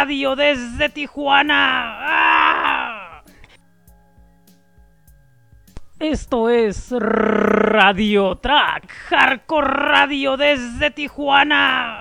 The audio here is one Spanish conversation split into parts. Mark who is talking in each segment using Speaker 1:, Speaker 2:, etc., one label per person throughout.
Speaker 1: radio desde Tijuana. Ah. Esto es Radio Track, Hardcore Radio desde Tijuana.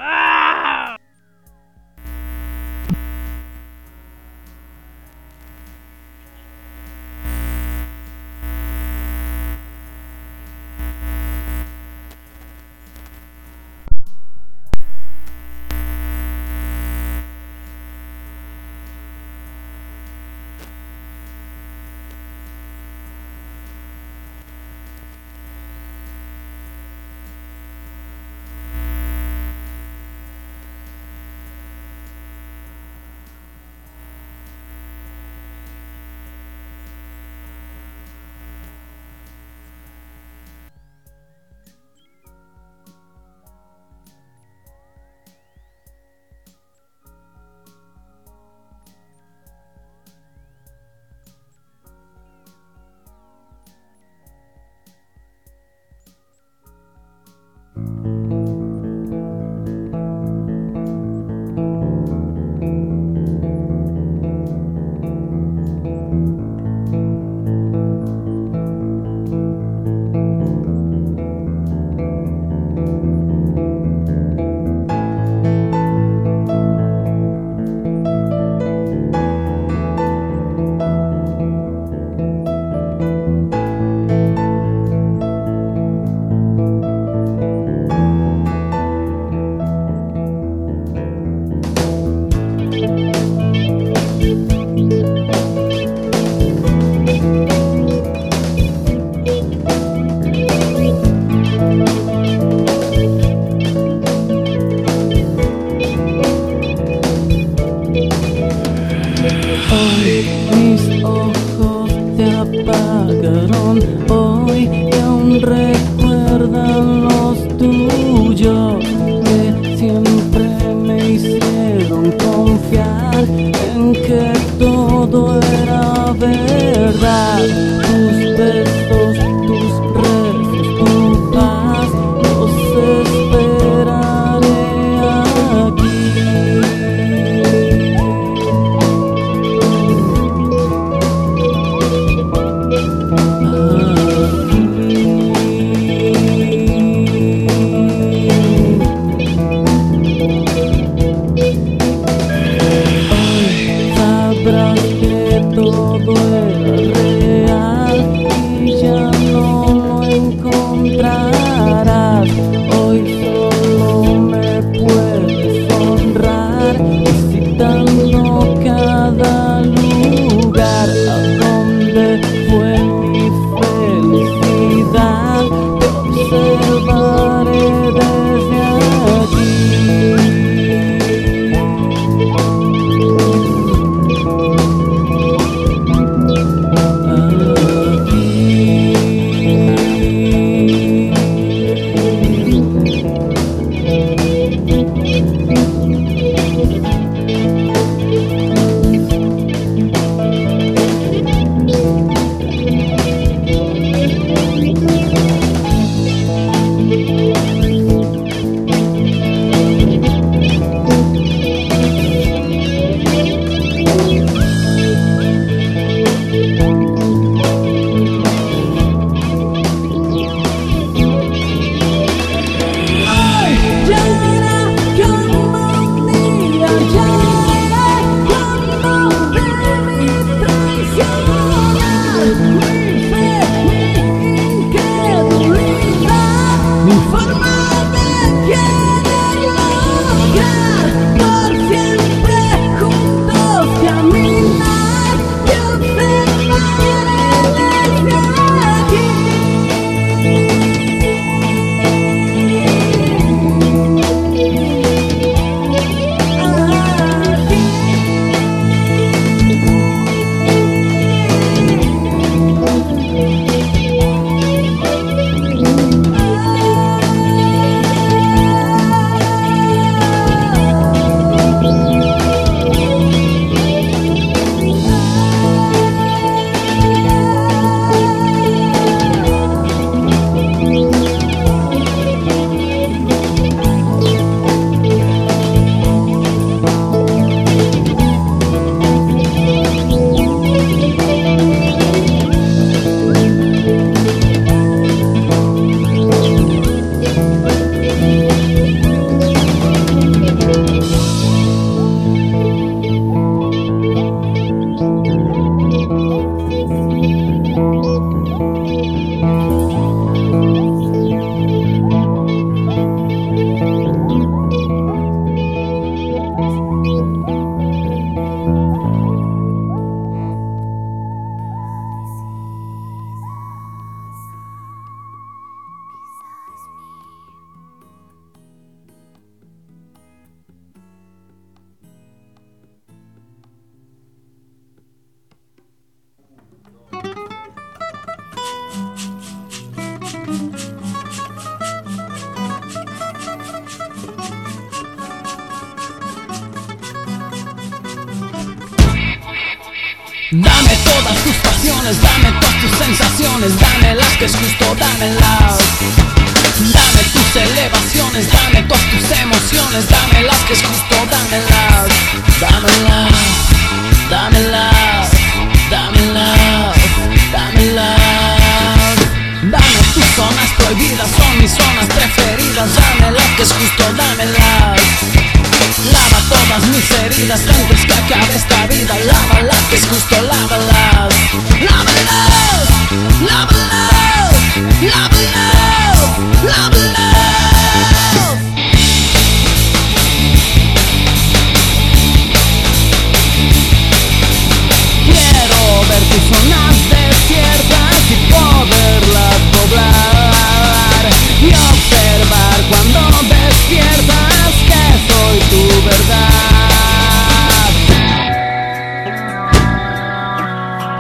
Speaker 2: Despiertas que soy tu verdad.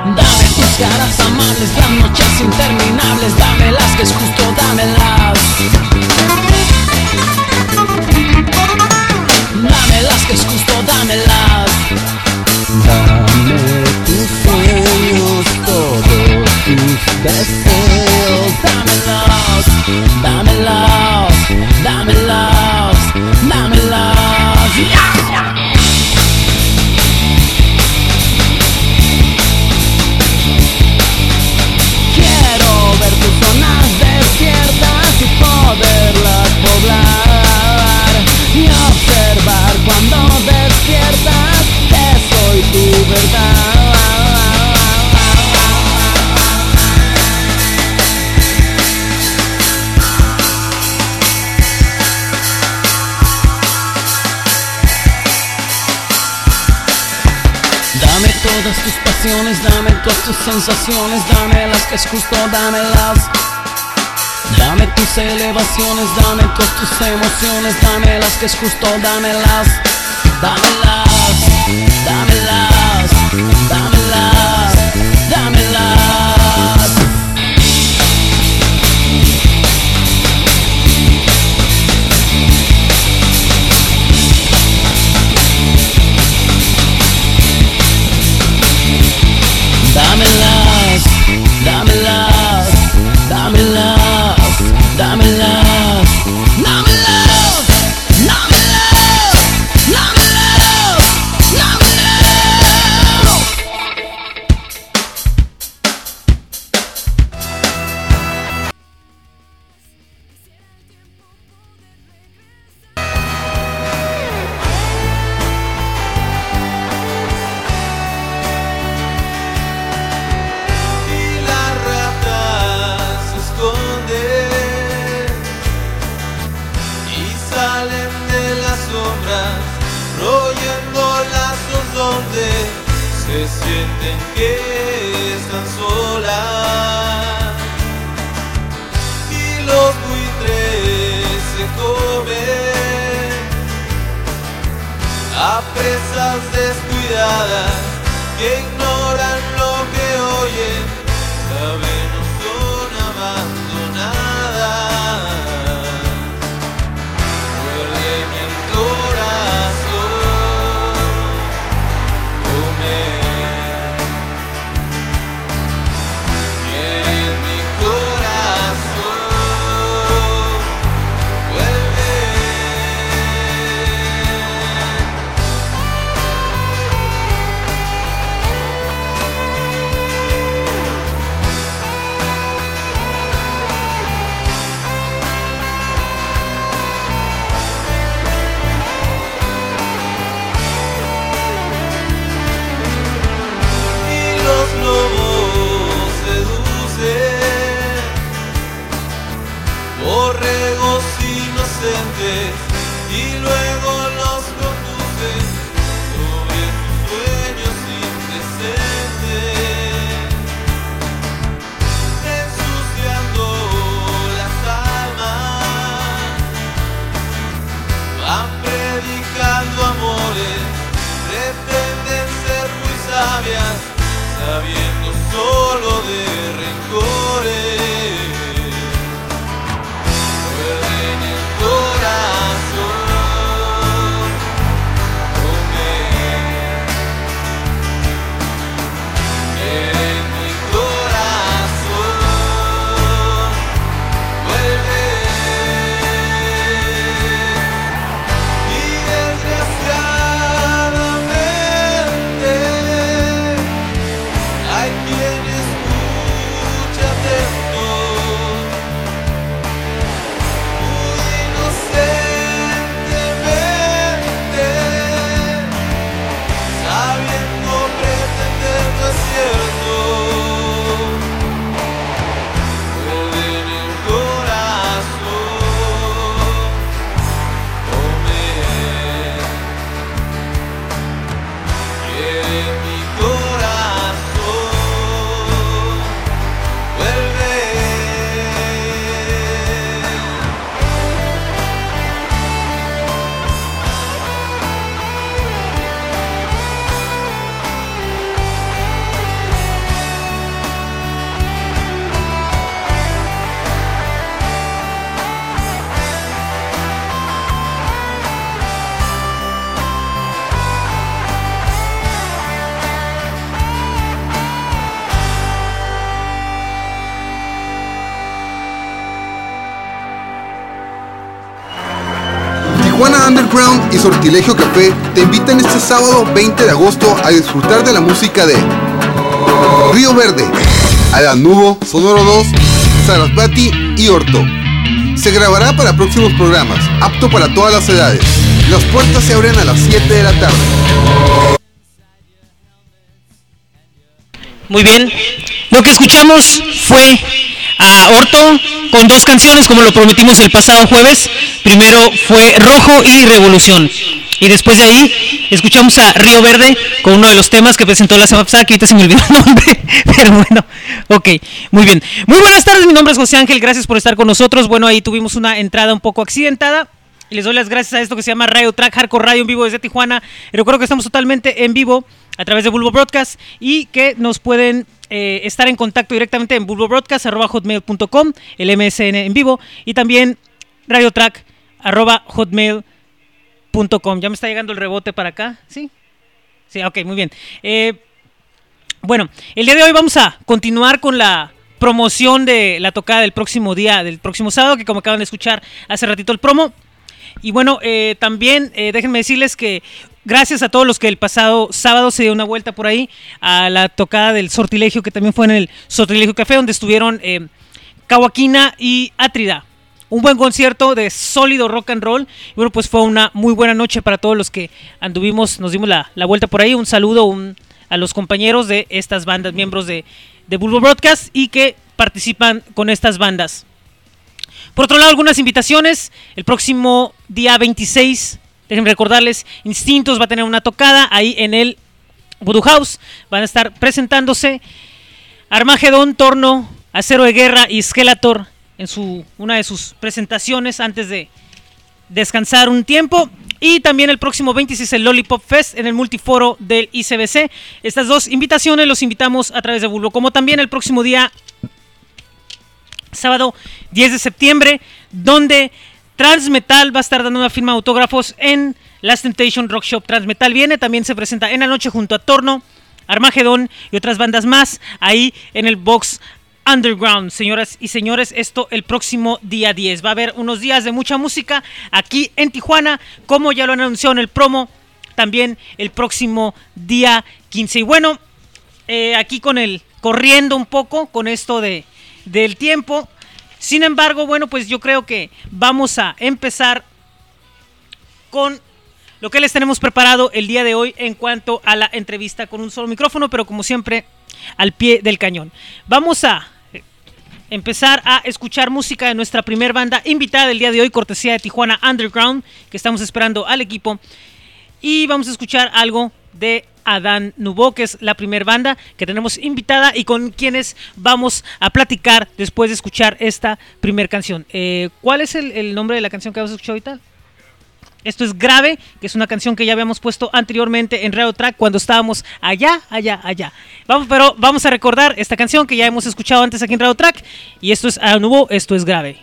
Speaker 2: Dame tus caras amables, las noches interminables, dámelas que es justo, dámelas. Dámelas que es justo, dámelas. Dame tus sueños, todos tus deseos. Dámelos, dámelos, dámelos, dámelos. Yeah, yeah. Quiero ver tus zonas desiertas y poderlas poblar Y observar cuando despiertas. Dame todas tus pasiones, dame todas tus sensaciones, dame las que es justo, dámelas. Dame tus elevaciones, dame todas tus emociones, dame las que es justo, dámelas, dámelas.
Speaker 3: lost, I'm
Speaker 4: lost, I'm lost. Sortilegio Café te invitan este sábado 20 de agosto a disfrutar de la música de Río Verde, Nubo, Sonoro 2, Sarasvati y Orto. Se grabará para próximos programas, apto para todas las edades. Las puertas se abren a las 7 de la tarde.
Speaker 5: Muy bien. Lo que escuchamos fue a Orto con dos canciones, como lo prometimos el pasado jueves. Primero fue Rojo y Revolución. Y después de ahí escuchamos a Río Verde con uno de los temas que presentó la semana pasada, que ahorita se me olvidó el nombre, pero bueno, ok, muy bien. Muy buenas tardes, mi nombre es José Ángel, gracias por estar con nosotros. Bueno, ahí tuvimos una entrada un poco accidentada. Y les doy las gracias a esto que se llama Radio Track Hardcore Radio en vivo desde Tijuana. Recuerdo que estamos totalmente en vivo a través de Bulbo Broadcast y que nos pueden eh, estar en contacto directamente en bulbobroadcast.hotmail.com, el MSN en vivo, y también radiotrack.hotmail.com. Ya me está llegando el rebote para acá, ¿sí? Sí, ok, muy bien. Eh, bueno, el día de hoy vamos a continuar con la promoción de la tocada del próximo día, del próximo sábado, que como acaban de escuchar hace ratito el promo. Y bueno, eh, también déjenme decirles que gracias a todos los que el pasado sábado se dio una vuelta por ahí a la tocada del Sortilegio, que también fue en el Sortilegio Café, donde estuvieron eh, y Atrida. Un buen concierto de sólido rock and roll. Y bueno, pues fue una muy buena noche para todos los que anduvimos, nos dimos la, vuelta por ahí. Un saludo a los compañeros de estas bandas, miembros de, de Bulbo Broadcast y que participan con estas bandas. Por otro lado, algunas invitaciones. El próximo día 26 Déjenme recordarles, Instintos va a tener una tocada ahí en el Voodoo House. Van a estar presentándose Armagedón, Torno, Acero de Guerra y Skeletor en su, una de sus presentaciones antes de descansar un tiempo. Y también el próximo 26 el Lollipop Fest en el multiforo del ICBC. Estas dos invitaciones los invitamos a través de Bulbo. Como también el próximo día, sábado 10 de septiembre, donde Transmetal va a estar dando una firma de autógrafos en Last Temptation Rock Shop. Transmetal viene, también se presenta en la noche junto a Torno, Armagedón y otras bandas más ahí en el box Underground, señoras y señores, esto el próximo día 10. Va a haber unos días de mucha música aquí en Tijuana, como ya lo han anunciado en el promo, también el próximo día 15. Y bueno, eh, aquí con el corriendo un poco con esto de, del tiempo. Sin embargo, bueno, pues yo creo que vamos a empezar con lo que les tenemos preparado el día de hoy en cuanto a la entrevista con un solo micrófono, pero como siempre al pie del cañón. Vamos a empezar a escuchar música de nuestra primer banda invitada del día de hoy, cortesía de Tijuana Underground, que estamos esperando al equipo. Y vamos a escuchar algo de Adán Nubo, que es la primer banda que tenemos invitada y con quienes vamos a platicar después de escuchar esta primer canción. Eh, ¿Cuál es el, nombre de la canción que vamos a escuchar ahorita? Esto es Grave, que es una canción que ya habíamos puesto anteriormente en Radio Track cuando estábamos allá, allá, allá. Vamos, pero vamos a recordar esta canción que ya hemos escuchado antes aquí en Radio Track. Y esto es Adán Nubo, esto es Grave.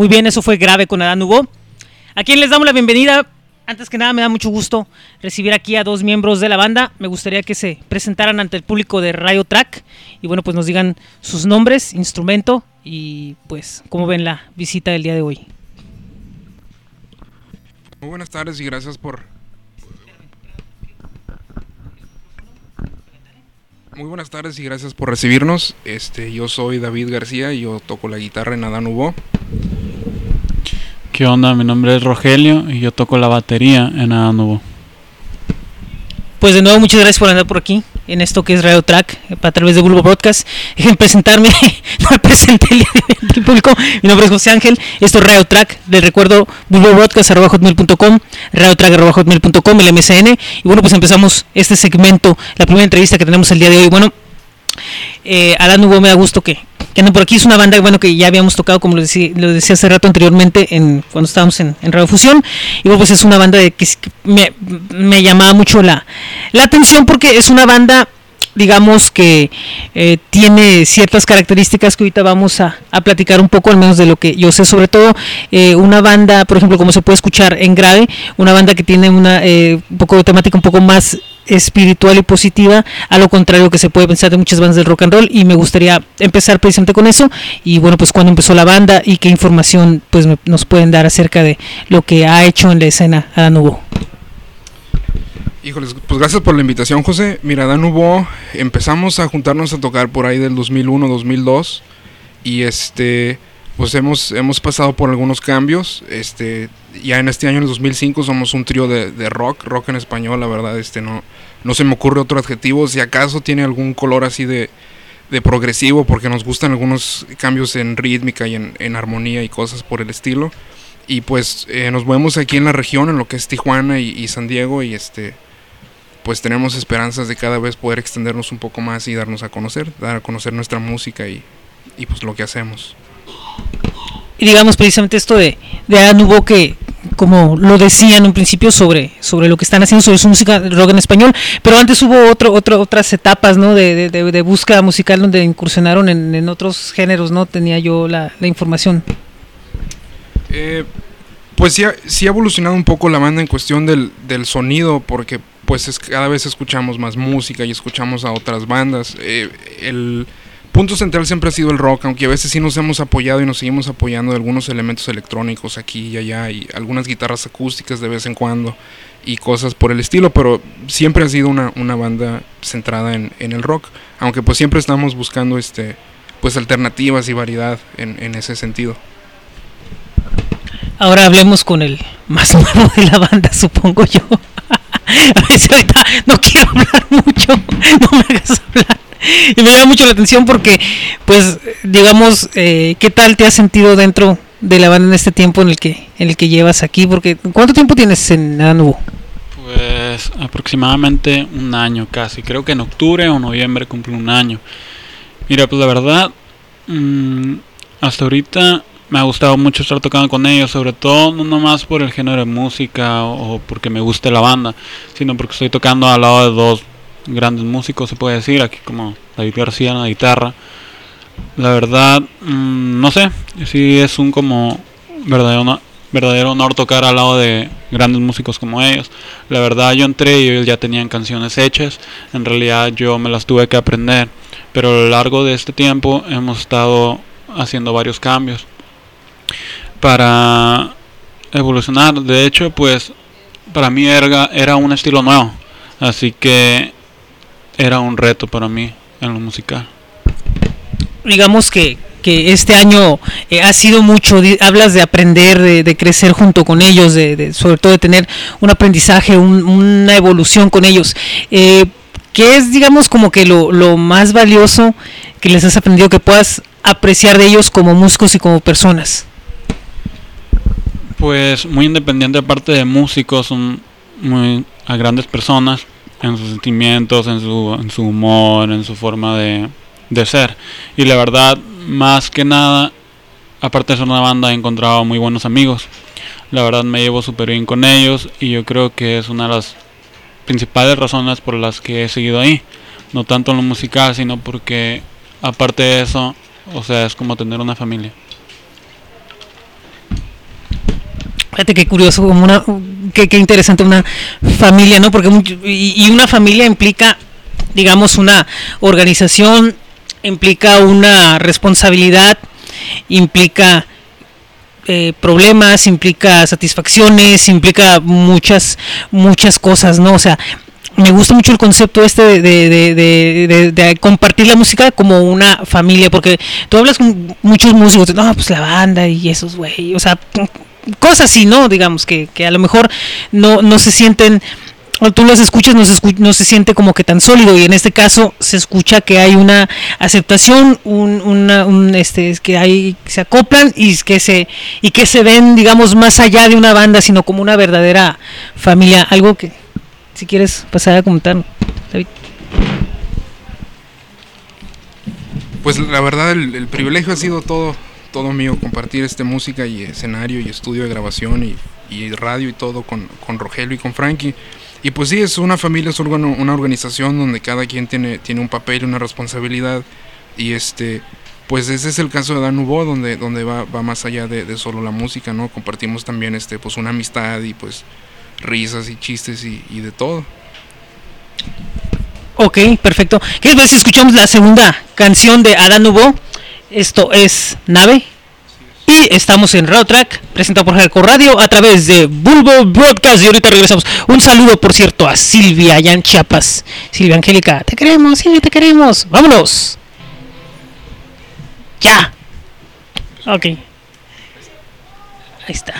Speaker 5: Muy bien, eso fue grave con Adán Hugo. A quien les damos la bienvenida. Antes que nada, me da mucho gusto recibir aquí a dos miembros de la banda. Me gustaría que se presentaran ante el público de Radio Track y bueno, pues nos digan sus nombres, instrumento y pues cómo ven la visita del día de hoy.
Speaker 6: Muy buenas tardes y gracias por... Muy buenas tardes y gracias por recibirnos. Este, yo soy David García y yo toco la guitarra en Adán Hugo.
Speaker 7: ¿Qué onda? Mi nombre es Rogelio y yo toco la batería en Adán Hugo.
Speaker 5: Pues de nuevo, muchas gracias por andar por aquí en esto que es Radio Track a través de Bulbo Broadcast. Dejen presentarme, no me presenté el público. Mi nombre es José Ángel, esto es Radio Track. Les recuerdo bulbobroadcast.com, radiotrack.hotmail.com, el MSN. Y bueno, pues empezamos este segmento, la primera entrevista que tenemos el día de hoy. Bueno, eh, Hugo me da gusto que, que anden por aquí. Es una banda bueno que ya habíamos tocado, como lo decía, lo decía hace rato anteriormente, en, cuando estábamos en, Radio Fusión. Y bueno, pues es una banda de que, me llamaba mucho la, la atención porque es una banda digamos que eh, tiene ciertas características que ahorita vamos a, a platicar un poco, al menos de lo que yo sé, sobre todo eh, una banda, por ejemplo, como se puede escuchar en grave, una banda que tiene una eh, un poco de temática un poco más espiritual y positiva, a lo contrario que se puede pensar de muchas bandas del rock and roll y me gustaría empezar precisamente con eso y bueno pues cuándo empezó la banda y qué información pues me- nos pueden dar acerca de lo que ha hecho en la escena Adán Hugo.
Speaker 6: Híjoles, pues gracias por la invitación, José. Mira, Adán Hugo, empezamos a juntarnos a tocar por ahí del 2001, 2002 y este pues hemos hemos pasado por algunos cambios. Este ya en este año en el 2005 somos un trío de rock, rock en español, la verdad, este no no se me ocurre otro adjetivo, si acaso tiene algún color así de de progresivo porque nos gustan algunos cambios en rítmica y en, en armonía y cosas por el estilo. Y pues eh, nos movemos aquí en la región, en lo que es Tijuana y, San Diego, y este pues tenemos esperanzas de cada vez poder extendernos un poco más y darnos a conocer, dar a conocer nuestra música y, y pues lo que hacemos.
Speaker 5: y digamos precisamente esto de, de Adán Hugo que como lo decía en un principio sobre, sobre lo que están haciendo sobre su música rock en español, pero antes hubo otro, otro, otras etapas ¿no? de- de búsqueda musical donde incursionaron en, en otros géneros, ¿no? Tenía yo la, la información.
Speaker 6: Eh, pues sí ha, sí ha evolucionado un poco la banda en cuestión del, del sonido, porque pues es, cada vez escuchamos más música y escuchamos a otras bandas. Eh, el punto central siempre ha sido el rock, aunque a veces sí nos hemos apoyado y nos seguimos apoyando de algunos elementos electrónicos aquí y allá, y algunas guitarras acústicas de vez en cuando, y cosas por el estilo, pero siempre ha sido una, una banda centrada en, en el rock, aunque pues siempre estamos buscando este pues alternativas y variedad en, en ese sentido.
Speaker 5: Ahora hablemos con el más nuevo de la banda, supongo yo. A veces ahorita no quiero hablar mucho, no me hagas hablar. Y me llama mucho la atención porque, pues, digamos, eh, ¿qué tal te has sentido dentro de la banda en este tiempo en el que en el que llevas aquí? Porque ¿cuánto tiempo tienes en Adán Hugo?
Speaker 7: Pues aproximadamente un año casi. Creo que en octubre o noviembre cumple un año. Mira, pues la verdad, mm, hasta ahorita me ha gustado mucho estar tocando con ellos, sobre todo no nomás por el género de música o porque me guste la banda, sino porque estoy tocando al lado de dos grandes músicos, se puede decir, aquí como David García en la guitarra. La verdad, mm, no sé, sí es un como verdadero, verdadero honor tocar al lado de grandes músicos como ellos. La verdad yo entré y ellos ya tenían canciones hechas, en realidad yo me las tuve que aprender, pero a lo largo de este tiempo hemos estado haciendo varios cambios para evolucionar. De hecho, pues para mí era, era un estilo nuevo, así que era un reto para mí en lo musical.
Speaker 5: digamos que, que este año eh, ha sido mucho, hablas de aprender, de, de crecer junto con ellos, de, de- sobre todo de tener un aprendizaje, un- una evolución con ellos. Eh, ¿Qué es, digamos, como que lo, lo más valioso que les has aprendido que puedas apreciar de ellos como músicos y como personas?
Speaker 7: Pues muy independiente aparte de músicos, son muy a grandes personas. En sus sentimientos, en su, en su humor, en su forma de, de ser. Y la verdad, más que nada, aparte de ser una banda, he encontrado muy buenos amigos. La verdad me llevo súper bien con ellos y yo creo que es una de las principales razones por las que he seguido ahí. No tanto en lo musical, sino porque aparte de eso, o sea, es como tener una familia.
Speaker 5: Fíjate qué curioso, como una, qué, qué interesante una familia, ¿no? Porque y, una familia implica, digamos, una organización, implica una responsabilidad, implica eh, problemas, implica satisfacciones, implica muchas, muchas cosas, ¿no? O sea, me gusta mucho el concepto este de- de- de- de compartir la música como una familia, porque tú hablas con muchos músicos, no, pues la banda y esos, güey, o sea, cosas así, ¿no? Digamos que, que a lo mejor no, no se sienten, o tú las escuchas, no se, escu- no se siente como que tan sólido, y en este caso se escucha que hay una aceptación, un, una, un, este, es que hay, se acoplan y que se, y que se ven, digamos, más allá de una banda, sino como una verdadera familia, algo que, si quieres pasar a comentar, David.
Speaker 6: Pues la verdad el privilegio ha sido todo, todo mío, compartir este música y escenario y estudio de grabación y, y radio y todo con, con Rogelio y con Frankie. Y pues sí, es una familia, es una organización donde cada quien tiene, tiene un papel y una responsabilidad. Y este, pues ese es el caso de Dan Hubo, donde, donde va, va más allá de, solo la música, ¿no? Compartimos también este, pues una amistad y pues risas y chistes y, de todo.
Speaker 5: Ok, perfecto. ¿Qué les escuchamos la segunda canción de Adán Hubo? Esto es Nave. Y estamos en Raw Track, presentado por Hardcore Radio a través de Bulbo Broadcast. Y ahorita regresamos. Un saludo, por cierto, a Silvia allá Chiapas. Silvia Angélica, te queremos, Silvia, te queremos. Vámonos. Ya. Ok. Ahí está.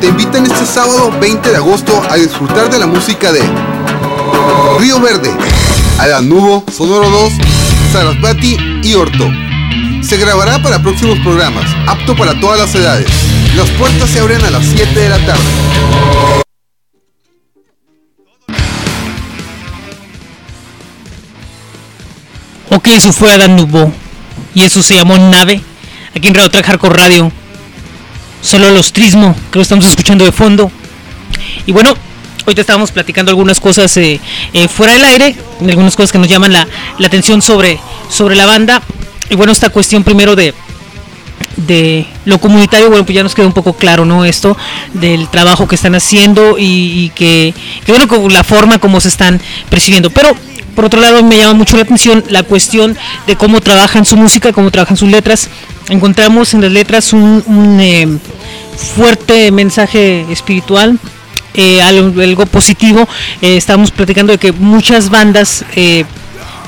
Speaker 4: Te invitan este sábado 20 de agosto a disfrutar de la música de Río Verde, Nubo, Sonoro 2, Sarasvati y Orto. Se grabará para próximos programas, apto para todas las edades. Las puertas se abren a las 7 de la tarde.
Speaker 5: Ok, eso fue Adán Nubo. Y eso se llamó Nave. Aquí en Radio Track Radio. Solo los Trismo, que lo estamos escuchando de fondo. Y bueno, hoy te estábamos platicando algunas cosas eh, eh, fuera del aire. Algunas cosas que nos llaman la, la atención sobre, sobre la banda. Y bueno, esta cuestión primero de, de lo comunitario, bueno, pues ya nos queda un poco claro, ¿no? Esto del trabajo que están haciendo y, y que, que, bueno, con la forma como se están percibiendo. Pero por otro lado, me llama mucho la atención la cuestión de cómo trabajan su música, cómo trabajan sus letras. Encontramos en las letras un, un eh, fuerte mensaje espiritual. eh, algo, positivo, Eh, estábamos platicando de que muchas bandas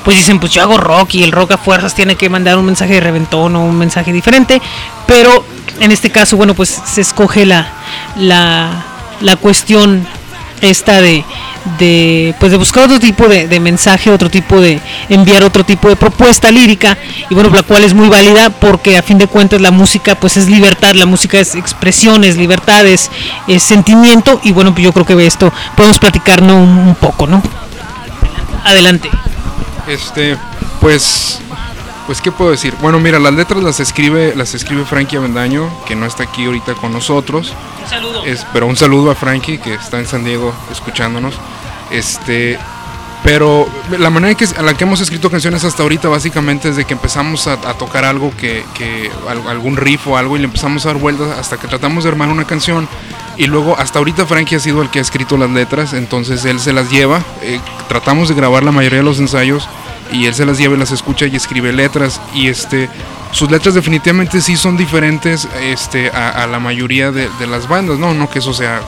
Speaker 5: pues dicen, pues yo hago rock y el rock a fuerzas tiene que mandar un mensaje de reventón o un mensaje diferente, pero en este caso, bueno, pues se escoge la, la, la cuestión esta de, de pues de buscar otro tipo de, de mensaje, otro tipo de enviar otro tipo de propuesta lírica y bueno, la cual es muy válida porque a fin de cuentas la música pues es libertad, la música es expresión, es libertad, es, sentimiento y bueno, pues yo creo que de esto podemos platicarnos un poco, ¿no? Adelante.
Speaker 6: Este, pues, pues qué puedo decir. Bueno, mira, las letras las escribe, las escribe Frankie Avendaño, que no está aquí ahorita con nosotros.
Speaker 5: Un saludo.
Speaker 6: Es, pero un saludo a Frankie que está en San Diego escuchándonos. Este, pero la manera en que, a la que hemos escrito canciones hasta ahorita básicamente es de que empezamos a, a tocar algo que, que al- algún riff o algo y le empezamos a dar vueltas hasta que tratamos de armar una canción y luego hasta ahorita Frankie ha sido el que ha escrito las letras, entonces él se las lleva. eh, tratamos de grabar la mayoría de los ensayos y él se las lleva y las escucha y escribe letras. Y este sus letras definitivamente sí son diferentes este a, la mayoría de, de las bandas, no, no que eso sea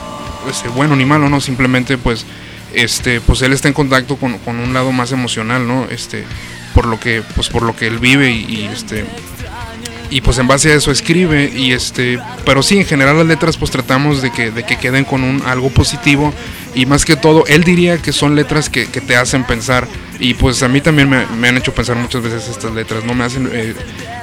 Speaker 6: este, bueno ni malo, no, simplemente pues este pues él está en contacto con, con un lado más emocional, ¿no? Este por lo que pues por lo que él vive y, y, este y pues en base a eso escribe y este pero sí en general las letras pues tratamos de que de que queden con un algo positivo y más que todo él diría que son letras que, que te hacen pensar y pues a mí también me, me han hecho pensar muchas veces estas letras no me hacen eh,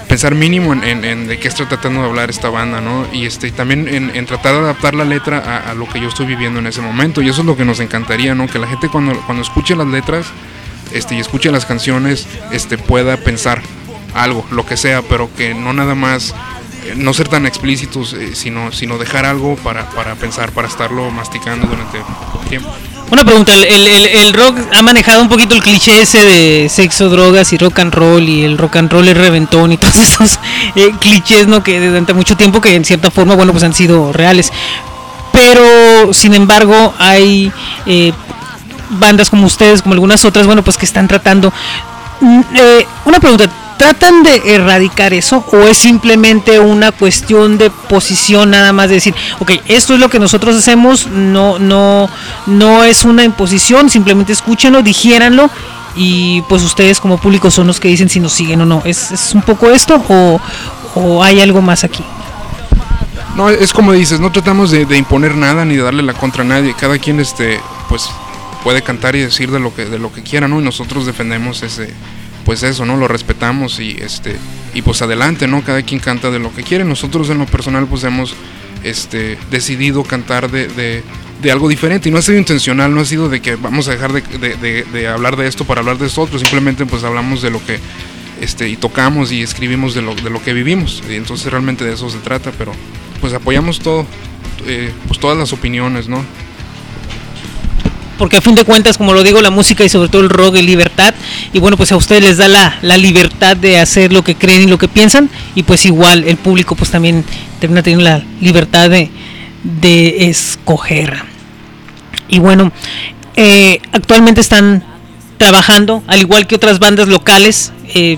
Speaker 6: pensar mínimo en, en- en de qué está tratando de hablar esta banda no y este también en, en tratar de adaptar la letra a, a lo que yo estoy viviendo en ese momento y eso es lo que nos encantaría no que la gente cuando cuando escuche las letras este y escuche las canciones este pueda pensar algo lo que sea pero que no nada más eh, no ser tan explícitos eh, sino sino dejar algo para, para pensar para estarlo masticando durante tiempo
Speaker 5: Una pregunta, el, el- el- rock ha manejado un poquito el cliché ese de sexo, drogas y rock and roll y el rock and roll es reventón y todos esos eh, clichés, ¿no? Que durante mucho tiempo que en cierta forma, bueno, pues han sido reales. Pero, sin embargo, hay bandas como ustedes, como algunas otras, bueno, pues que están tratando... Mm, una pregunta, ¿tratan de erradicar eso o es simplemente una cuestión de posición nada más de decir, ok, esto es lo que nosotros hacemos, no, no, no es una imposición, simplemente escúchenlo, digiéranlo y pues ustedes como público son los que dicen si nos siguen o no. ¿Es, es un poco esto o, o hay algo más aquí?
Speaker 6: No, es como dices, no tratamos de, de imponer nada ni de darle la contra a nadie. Cada quien, este, pues, puede cantar y decir de lo que, de lo que quiera, ¿no? Y nosotros defendemos ese, pues eso, ¿no? Lo respetamos y este, y pues adelante, ¿no? Cada quien canta de lo que quiere. Nosotros en lo personal, pues hemos, este, decidido cantar de, de, algo diferente y no ha sido intencional, no ha sido de que vamos a dejar de, de- de- de hablar de esto para hablar de esto otro, simplemente pues hablamos de lo que este, y tocamos y escribimos de lo, de lo que vivimos. Y entonces realmente de eso se trata, pero pues apoyamos todo, eh, pues todas las opiniones, ¿no?
Speaker 5: Porque a fin de cuentas, como lo digo, la música y sobre todo el rock es libertad. Y bueno, pues a ustedes les da la, la libertad de hacer lo que creen y lo que piensan. Y pues igual el público pues también termina teniendo la libertad de, de escoger. Y bueno, eh, actualmente están trabajando, al igual que otras bandas locales, eh,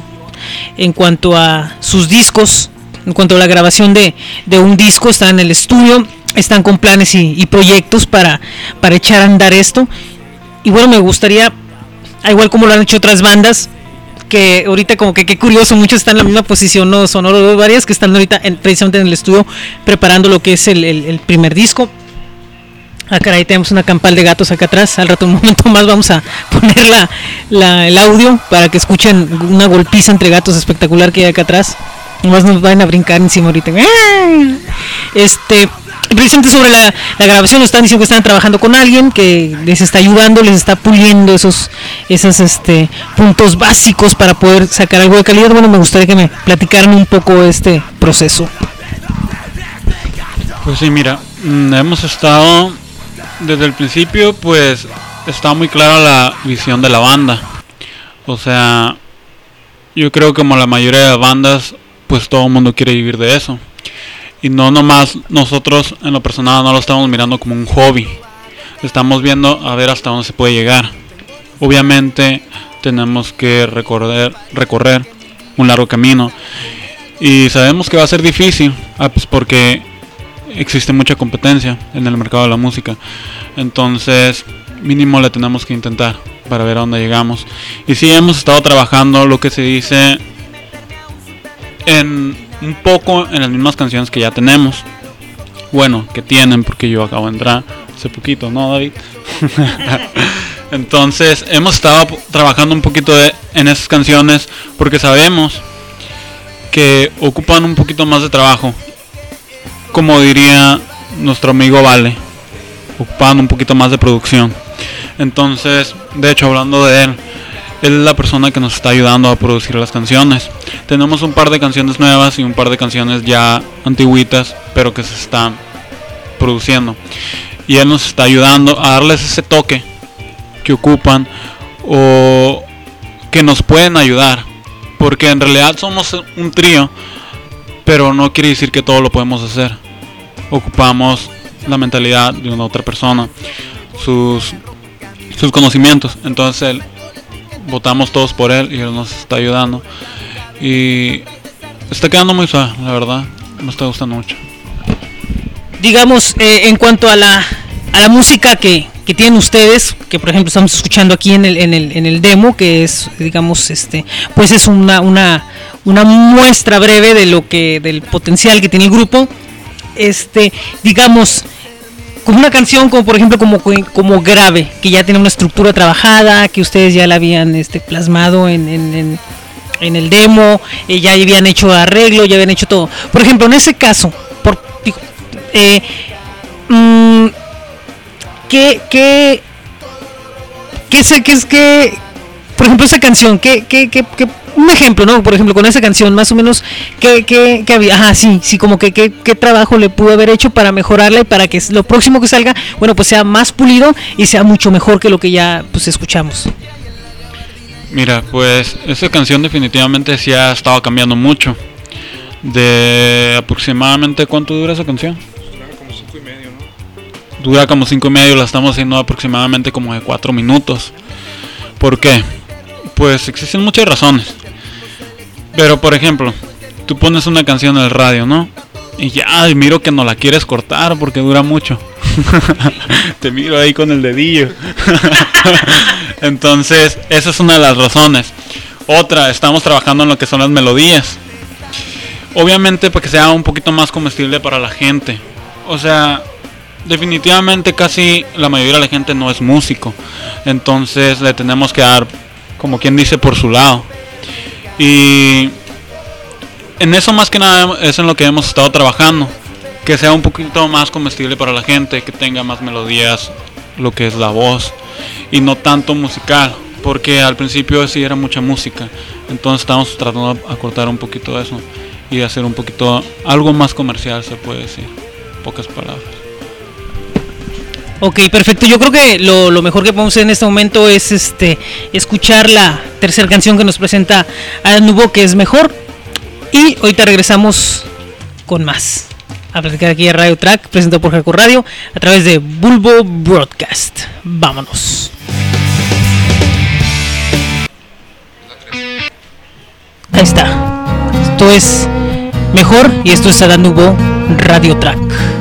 Speaker 5: en cuanto a sus discos, en cuanto a la grabación de, de un disco, están en el estudio, están con planes y, proyectos para, para echar a andar esto. Y bueno, me gustaría, igual como lo han hecho otras bandas, que ahorita como que qué curioso, muchos están en la misma posición, no sonoro, varias que están ahorita en- precisamente en el estudio preparando lo que es el, el- primer disco. Ah, caray, tenemos una campal de gatos acá atrás. Al rato, un momento más, vamos a poner la, la- el audio para que escuchen una golpiza entre gatos espectacular que hay acá atrás. Nomás nos van a brincar encima ahorita. Este, precisamente sobre la, la grabación, están diciendo que están trabajando con alguien que les está ayudando, les está puliendo esos, esos este, puntos básicos para poder sacar algo de calidad. Bueno, me gustaría que me platicaran un poco este proceso.
Speaker 7: Pues sí, mira, mm, hemos estado desde el principio, pues está muy clara la visión de la banda. O sea, yo creo que como la mayoría de bandas, pues todo el mundo quiere vivir de eso. Y no nomás nosotros en lo personal no lo estamos mirando como un hobby. Estamos viendo a ver hasta dónde se puede llegar. Obviamente tenemos que recorrer, recorrer un largo camino. Y sabemos que va a ser difícil, ah, pues porque existe mucha competencia en el mercado de la música. Entonces, mínimo le tenemos que intentar para ver a dónde llegamos. Y sí hemos estado trabajando lo que se dice en un poco en las mismas canciones que ya tenemos. Bueno, que tienen porque yo acabo de entrar hace poquito, ¿no, David? Entonces, hemos estado trabajando un poquito de- en esas canciones porque sabemos que ocupan un poquito más de trabajo como diría nuestro amigo Vale, ocupando un poquito más de producción. Entonces, de hecho, hablando de él es la persona que nos está ayudando a producir las canciones. Tenemos un par de canciones nuevas y un par de canciones ya antiguitas, pero que se están produciendo. Y él nos está ayudando a darles ese toque que ocupan o que nos pueden ayudar. Porque en realidad somos un trío, pero no quiere decir que todo lo podemos hacer. Ocupamos la mentalidad de una otra persona, sus, sus conocimientos. Entonces él, votamos todos por él y él nos está ayudando. Y está quedando muy suave, la verdad. Me está gustando mucho.
Speaker 5: digamos, eh, en cuanto a la, a la música que, que tienen ustedes, que por ejemplo estamos escuchando aquí en el, en el, en el demo, que es, digamos, este, pues es una, una, una muestra breve de lo que, del potencial que tiene el grupo. Este, digamos, como una canción como por ejemplo como como grave que ya tiene una estructura trabajada que ustedes ya la habían este plasmado en, en, en, el demo eh, ya habían hecho arreglo ya habían hecho todo. Por ejemplo en ese caso por eh, mm, ¿qué, qué, qué, sé- qué es que, por ejemplo, esa canción, ¿qué, qué, qué, qué- un ejemplo, ¿no? Por ejemplo, con esa canción, más o menos, ¿qué, qué, qué había? Ajá, sí, sí, como que qué, qué trabajo le pudo haber hecho para mejorarla para que lo próximo que salga, bueno, pues sea más pulido y sea mucho mejor que lo que ya, pues, escuchamos.
Speaker 7: Mira, pues esa canción definitivamente sí ha estado cambiando mucho. De aproximadamente cuánto dura esa canción?
Speaker 6: como cinco y medio, ¿no?
Speaker 7: Dura como cinco y medio, la estamos haciendo aproximadamente como de cuatro minutos. ¿Por qué? Pues existen muchas razones. Pero por ejemplo, tú pones una canción en el radio, ¿no? Y ya ay, miro que no la quieres cortar porque dura mucho. Te miro ahí con el dedillo. Entonces, esa es una de las razones. Otra, estamos trabajando en lo que son las melodías. obviamente para que sea un poquito más comestible para la gente. O sea, definitivamente casi la mayoría de la gente no es músico. Entonces le tenemos que dar, como quien dice, por su lado. Y en eso más que nada es en lo que hemos estado trabajando. Que sea un poquito más comestible para la gente, que tenga más melodías, lo que es la voz. Y no tanto musical. Porque al principio sí era mucha música. Entonces estamos tratando de acortar un poquito eso. Y hacer un poquito algo más comercial, se puede decir. Pocas palabras.
Speaker 1: Ok, perfecto. Yo creo que lo, lo mejor que podemos hacer en este momento es este escuchar la tercera canción que nos presenta Adam Nubo, que es mejor. Y ahorita regresamos con más. A platicar aquí a Radio Track, presentado por Jaco Radio, a través de Bulbo Broadcast. Vámonos. Ahí está. Esto es mejor y esto es Adam Nubo Radio Track.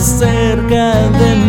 Speaker 8: Cerca de mí,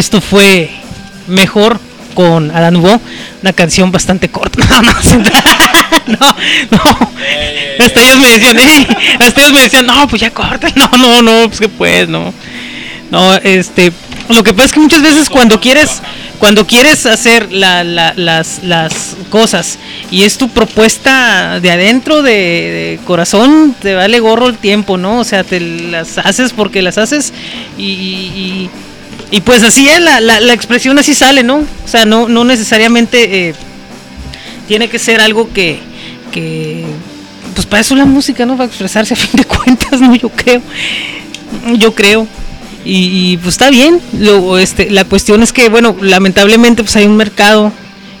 Speaker 5: Esto fue mejor con Adán Hugo. Una canción bastante corta. No, no, no. no. Hasta ellos me decían, hasta ellos me decían, no, pues ya corta. No, no, no, pues que pues, no. No, este. Lo que pasa es que muchas veces cuando quieres. Cuando quieres hacer la- la- las, las cosas y es tu propuesta de adentro, de, de corazón, te vale gorro el tiempo, ¿no? O sea, te las haces porque las haces y, y- y- pues así es, la, la, la expresión así sale, ¿no? O sea, no, no necesariamente eh, tiene que ser algo que, que, pues para eso la música, ¿no? Para expresarse a fin de cuentas, ¿no? Yo creo, yo creo. Y, y, pues está bien, Lo, este, la cuestión es que, bueno, lamentablemente pues hay un mercado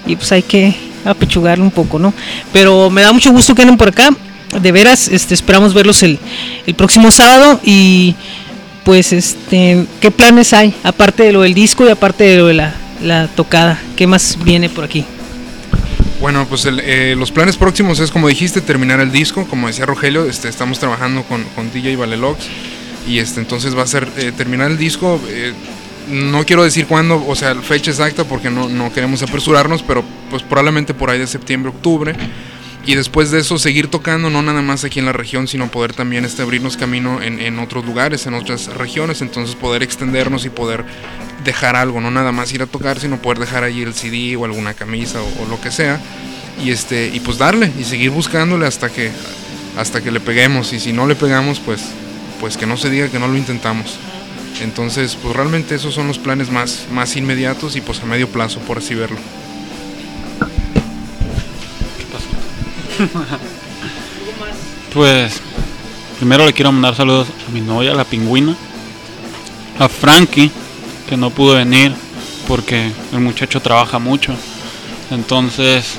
Speaker 5: y pues hay que apechugarlo un poco, ¿no? Pero me da mucho gusto que anden por acá, de veras, este, esperamos verlos el, el próximo sábado y pues este qué planes hay aparte de lo del disco y aparte de lo de la, la tocada qué más viene por aquí
Speaker 6: Bueno, pues eh, los planes próximos es, como dijiste, terminar el disco. Como decía Rogelio, este, estamos trabajando con, con DJ Valelox. Y este, entonces va a ser eh, terminar el disco. eh, no quiero decir cuándo, o sea, fecha exacta, porque no, no queremos apresurarnos, pero pues probablemente por ahí de septiembre, octubre. Y después de eso seguir tocando, no nada más aquí en la región, sino poder también este, abrirnos camino en, en otros lugares, en otras regiones. Entonces poder extendernos y poder dejar algo, no nada más ir a tocar, sino poder dejar allí el CD o alguna camisa o, lo que sea. Y este, y pues darle y seguir buscándole hasta que hasta que le peguemos. Y si no le pegamos, pues, pues que no se diga que no lo intentamos. Entonces, pues realmente esos son los planes más, más inmediatos y pues a medio plazo, por así verlo.
Speaker 7: Pues primero le quiero mandar saludos a mi novia, la pingüina, a Frankie, que no pudo venir porque el muchacho trabaja mucho. Entonces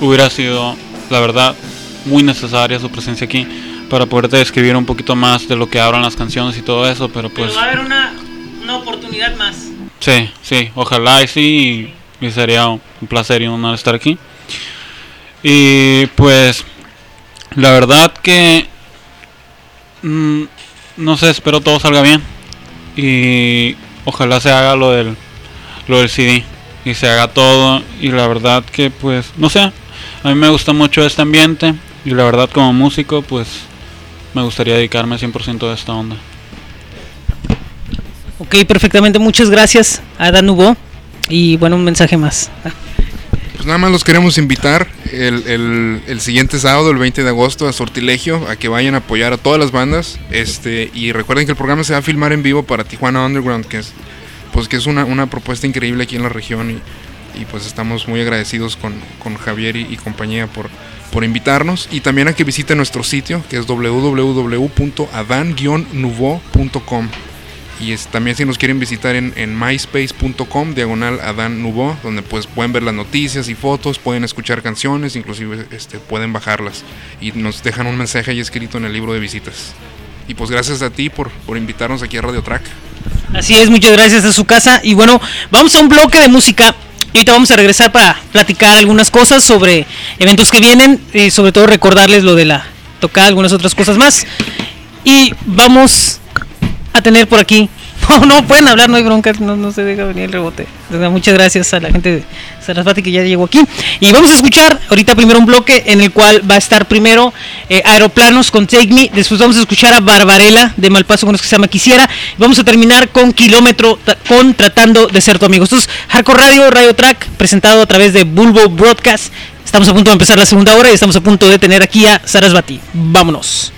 Speaker 7: hubiera sido, la verdad, muy necesaria su presencia aquí para poderte describir un poquito más de lo que hablan las canciones y todo eso, pero pues
Speaker 5: a haber una, una oportunidad más
Speaker 7: sí, sí, ojalá y sí, y sería un placer y un honor estar aquí. Y pues la verdad que mm, no sé, espero todo salga bien. Y ojalá se haga lo del lo del CD y se haga todo. Y la verdad que pues no sé, a mí me gusta mucho este ambiente. Y la verdad como músico pues me gustaría dedicarme 100% a esta onda.
Speaker 5: ok perfectamente. Muchas gracias a Dan Hugo. Y bueno un mensaje más
Speaker 6: Pues nada más los queremos invitar el, el- el siguiente sábado, el 20 de agosto, a Sortilegio, a que vayan a apoyar a todas las bandas. Este, y recuerden que el programa se va a filmar en vivo para Tijuana Underground, que es, pues, que es una, una propuesta increíble aquí en la región. Y, y, pues estamos muy agradecidos con, con Javier y, compañía por, por invitarnos. Y también a que visiten nuestro sitio, que es www.adan-nouveau.com. Y es- también si nos quieren visitar en, en myspace.com, diagonal Adán Nubo, donde pues pueden ver las noticias y fotos, pueden escuchar canciones, inclusive este, pueden bajarlas. Y nos dejan un mensaje ahí escrito en el libro de visitas. Y pues gracias a ti por, por invitarnos aquí a Radio Track.
Speaker 5: Así es, muchas gracias a su casa. Y bueno, vamos a un bloque de música. Y ahorita vamos a regresar para platicar algunas cosas sobre eventos que vienen. Y sobre todo recordarles lo de la tocada, algunas otras cosas más. Y vamos a tener por aquí
Speaker 9: No, no, pueden hablar, no hay bronca, no, no se deja venir el rebote. Muchas gracias a la gente de Sarasvati que ya llegó aquí. Y vamos a escuchar ahorita primero un bloque en el cual va a estar primero eh, Aeroplanos con Take Me, después vamos a escuchar a Barbarella de Malpaso con los que se llama Quisiera, vamos a terminar con Kilómetro con Tratando de Ser Tu Amigo. Esto es Hardcore Radio, Radio Track, presentado a través de Bulbo Broadcast. Estamos a punto de empezar la segunda hora y estamos a punto de tener aquí a Sarasvati. Vámonos.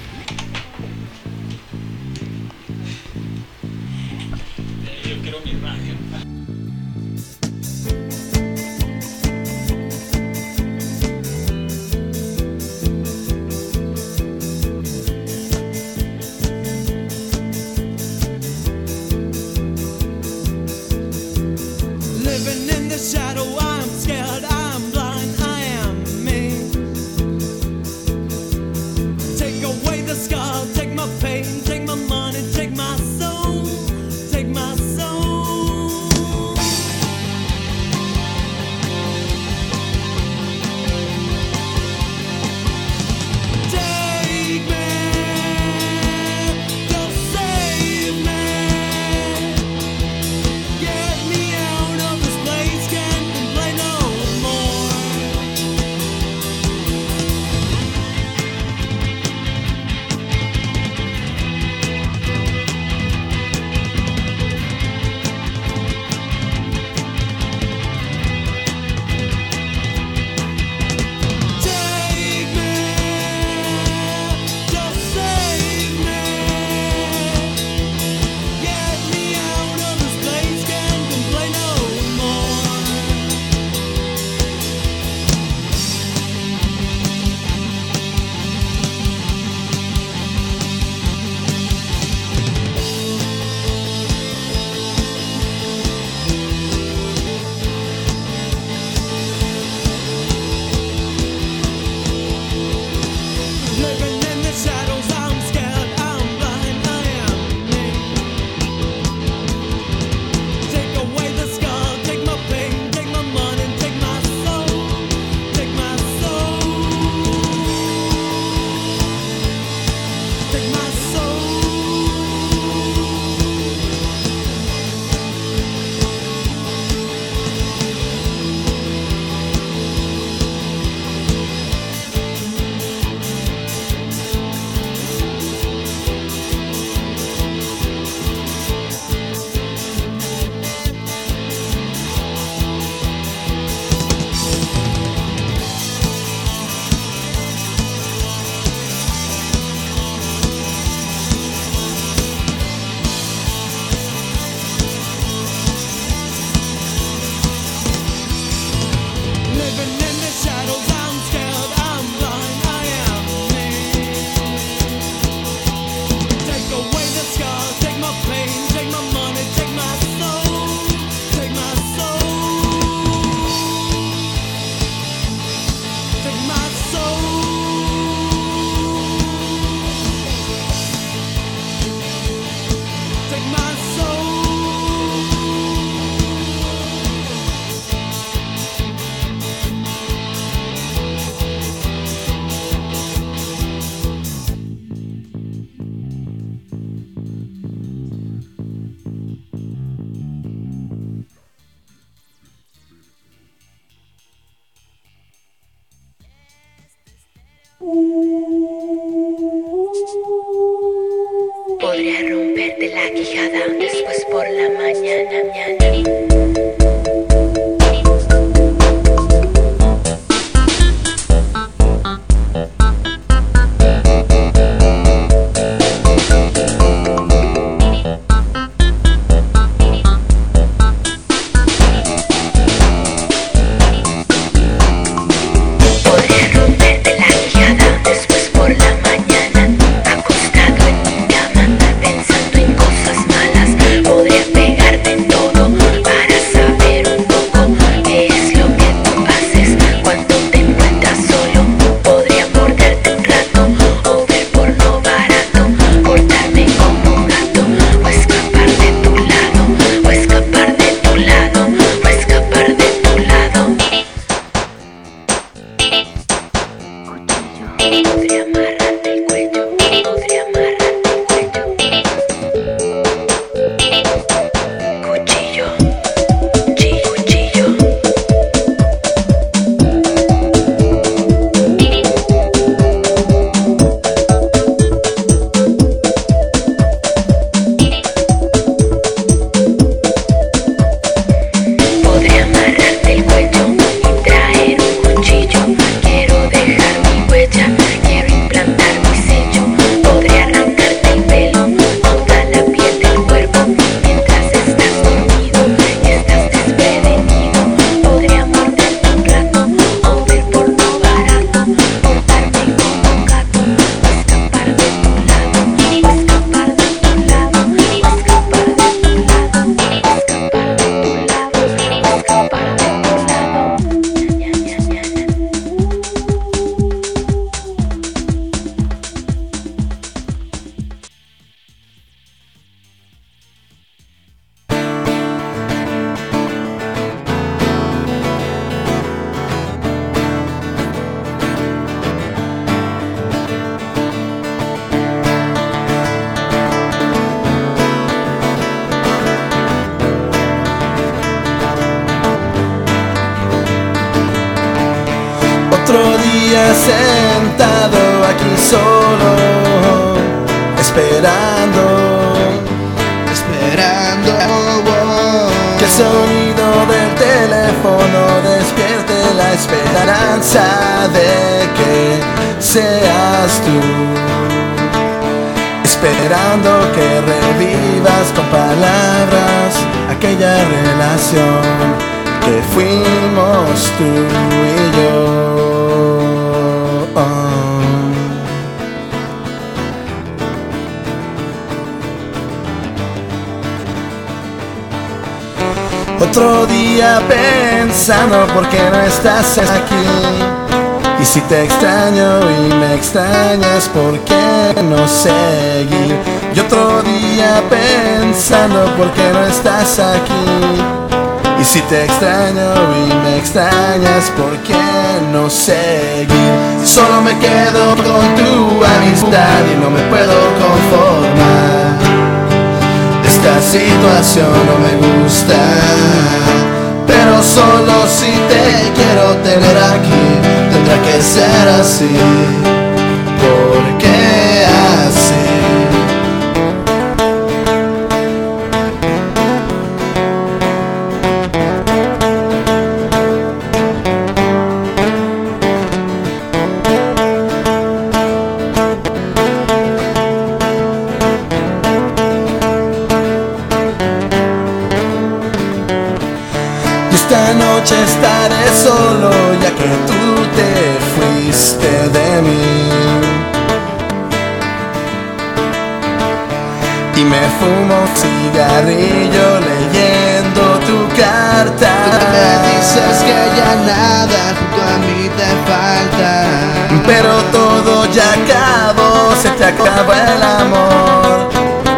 Speaker 10: Acabó el amor.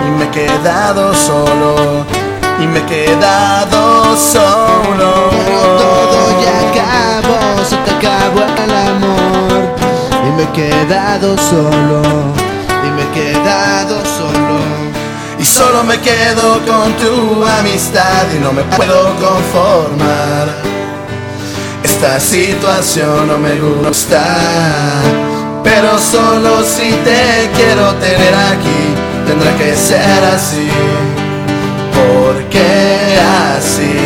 Speaker 10: Y me he quedado solo, y me he quedado solo.
Speaker 11: Pero todo ya acabó, se te acabó el amor. Y me he quedado solo, y me he quedado solo.
Speaker 10: Y solo me quedo con tu amistad y no me puedo conformar. Esta situación no me gusta, pero solo si te quiero tener aquí, tendrá que ser así. Porque así.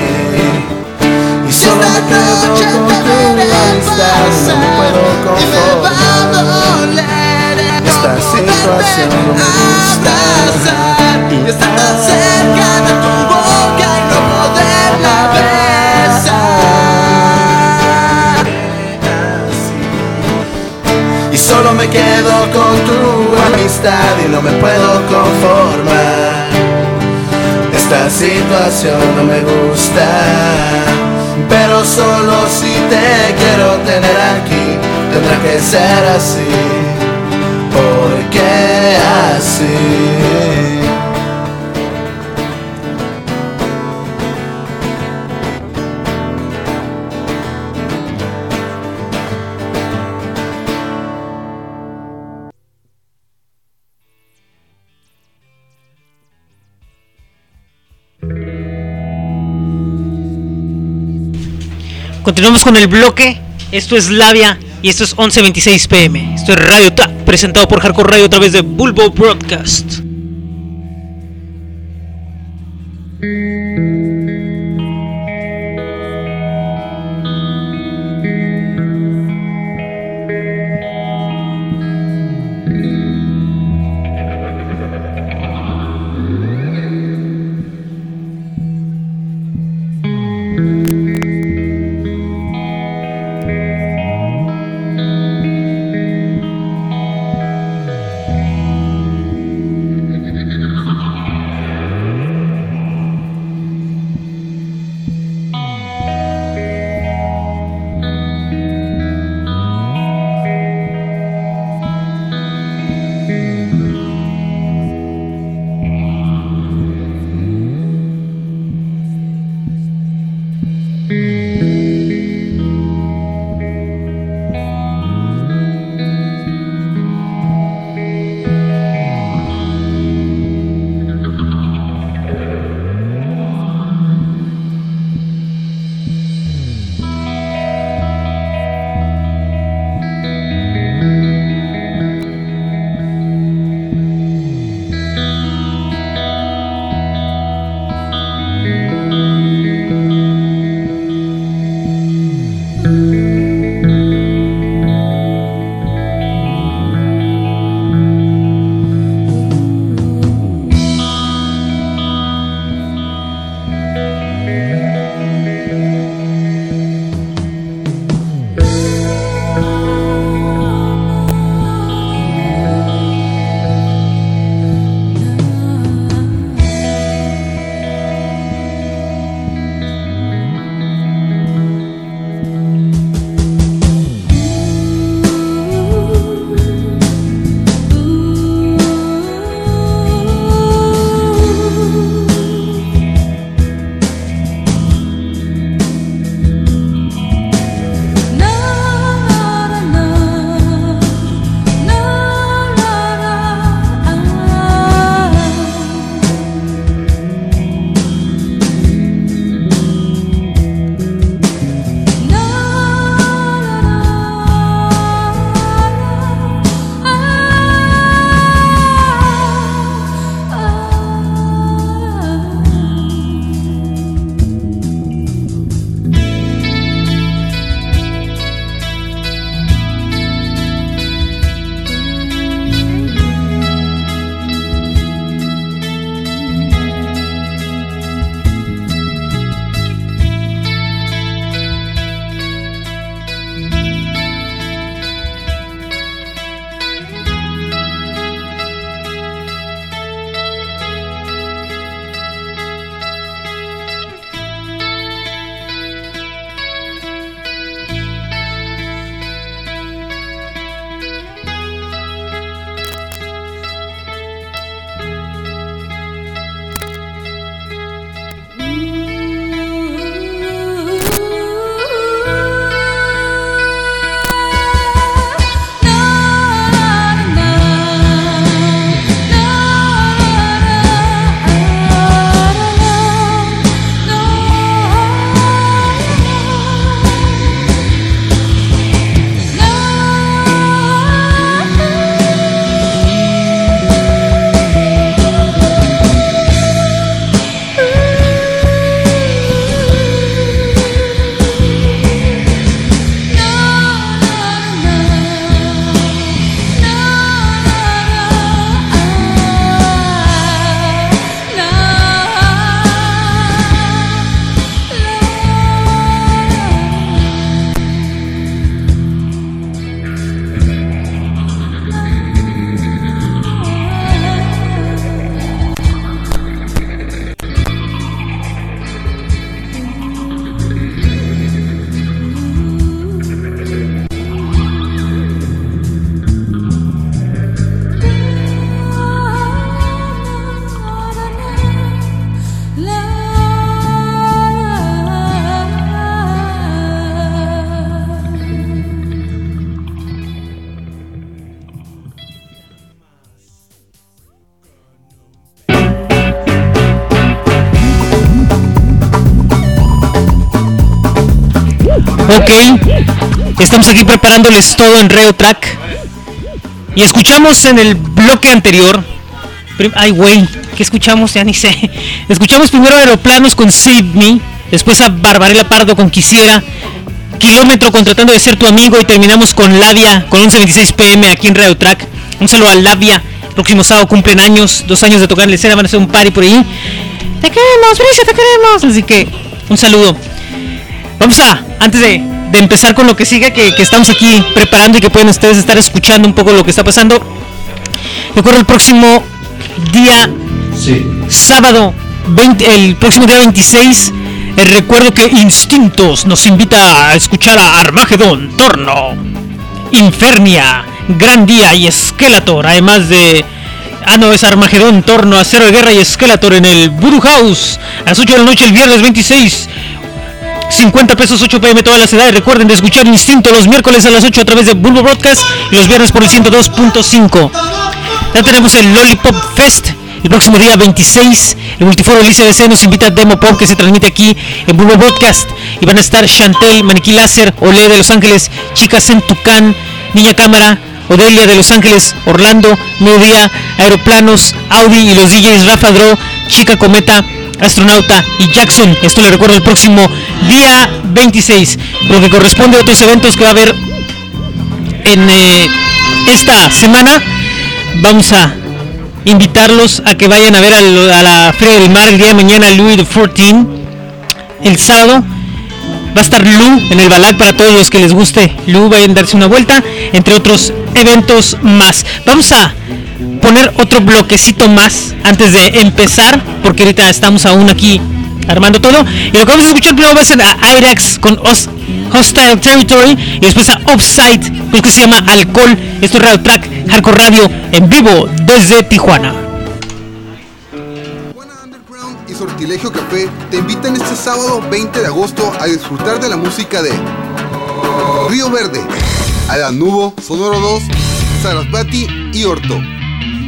Speaker 10: Y solo me quedo con tu amistad no me puedo conformar. Esta situación no me gusta.
Speaker 11: Y estar tan cerca de tu boca
Speaker 10: solo me quedo con tu amistad y no me puedo conformar. Esta situación no me gusta, pero solo si te quiero tener aquí, tendrá que ser así. Porque así.
Speaker 5: Continuamos con el bloque. Esto es Labia y esto es 11.26 pm. Esto es Radio Tap, presentado por Hardcore Radio a través de Bulbo Broadcast. Estamos aquí preparándoles todo en Radio Track. Y escuchamos en el bloque anterior. Ay, güey, ¿qué escuchamos? Ya ni sé. Escuchamos primero Aeroplanos con Me. Después a Barbarella Pardo con Quisiera. Kilómetro con Tratando de Ser Tu Amigo. Y terminamos con Labia con 11.26 pm aquí en Radio Track. Un saludo a Labia. Próximo sábado cumplen años. Dos años de tocar la escena. Van a hacer un party por ahí. Te queremos, Bricia, te queremos. Así que un saludo. Vamos a, antes de, de empezar con lo que sigue, que, que estamos aquí preparando y que pueden ustedes estar escuchando un poco lo que está pasando. Recuerdo el próximo día, sábado, 20 el próximo día 26. eh, recuerdo que Instintos nos invita a escuchar a Armagedón, Torno, Infernia, Gran Día y Skeletor, además de. Ah, no, es Armagedón, Torno, Acero de Guerra y Skeletor en el Voodoo House a las 8 de la noche el viernes 26. 50 pesos 8 pm todas las edades. Recuerden de escuchar Instinto los miércoles a las 8 a través de Bulbo Broadcast y los viernes por el 102.5. Ya tenemos el Lollipop Fest el próximo día 26. El Multiforo del ICBC nos invita a Demo Pop que se transmite aquí en Bulbo Broadcast. Y van a estar Chantel, Maniquí Láser, Olé de Los Ángeles, Chicas en Tucán, Niña Cámara, Odelia de Los Ángeles, Orlando, Mediodía, Aeroplanos, Audi y los DJs Rafa Dro, Chica Cometa, Astronauta y Jackson. Esto le recuerdo el próximo día 26. Lo que corresponde a otros eventos que va a haber en eh, esta semana. Vamos a invitarlos a que vayan a ver a, la Feria del Mar el día de mañana, Louis XIV. El sábado va a estar Lu en el Balac para todos los que les guste Lu, vayan a darse una vuelta, entre otros eventos más. Vamos a poner otro bloquecito más antes de empezar, porque ahorita estamos aún aquí armando todo. Y lo que vamos a escuchar primero va a ser a Irax con Os- Hostile Territory y después a Offside, pues que se llama Alcohol. Esto es Radio Track, Hardcore Radio en vivo desde Tijuana.
Speaker 4: Underground y Sortilegio Café te invitan este sábado 20 de agosto a disfrutar de la música de Río Verde, Adanubo, Sonoro 2, Sarasvati y Orto.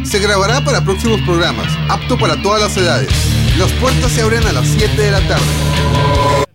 Speaker 4: Se grabará para próximos programas, apto para todas las edades. Las puertas se abren a las 7 de la tarde.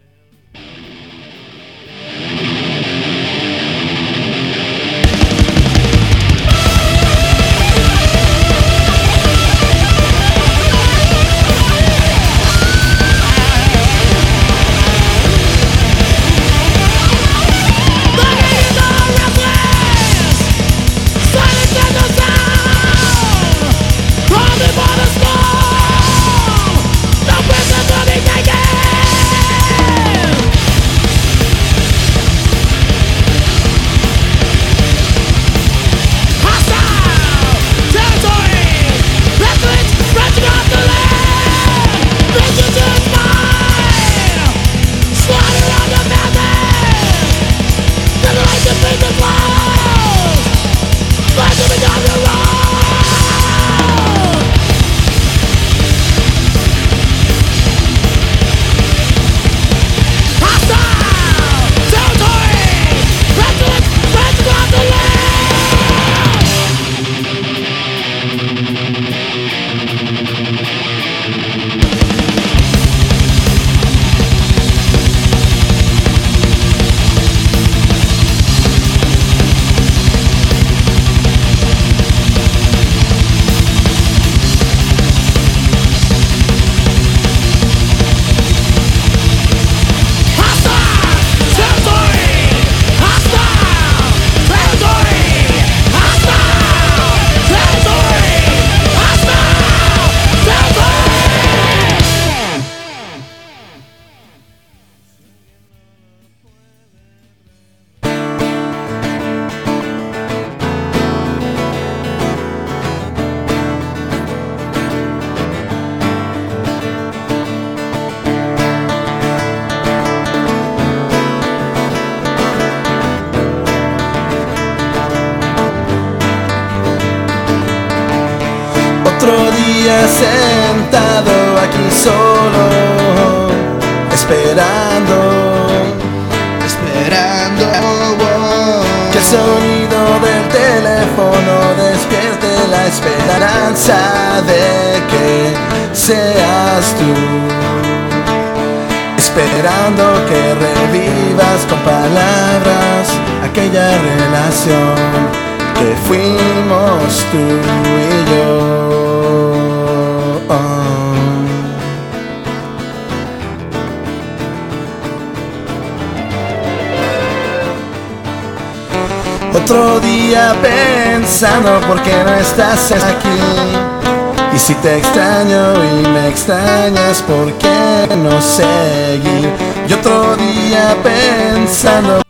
Speaker 9: Por qué no estás aquí. Y si te extraño y me extrañas, ¿por qué no seguir? Y otro día pensando.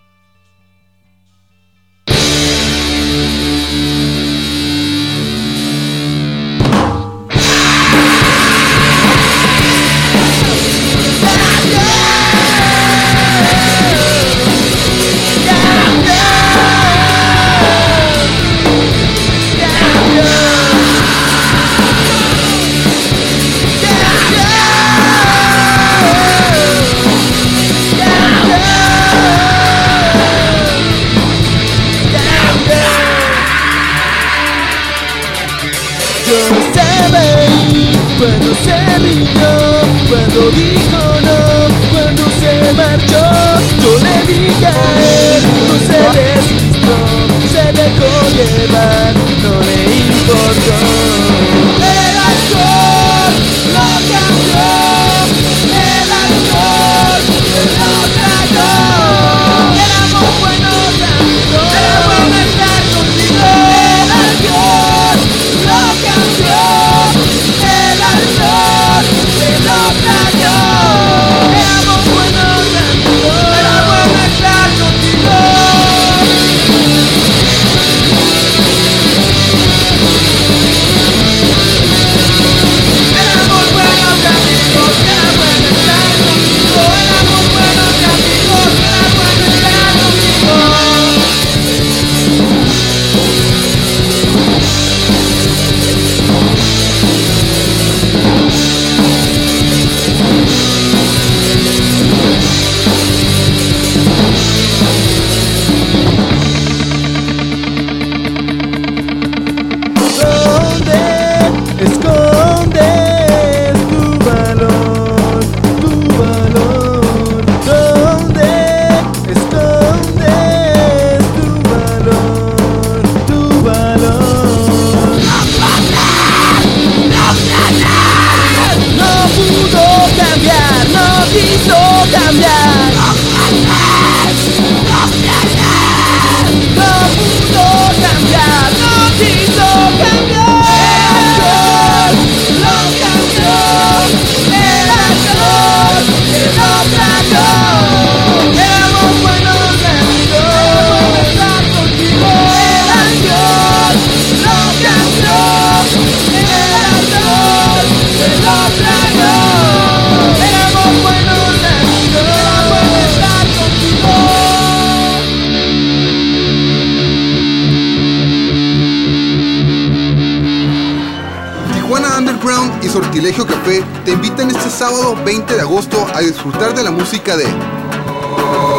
Speaker 4: Música de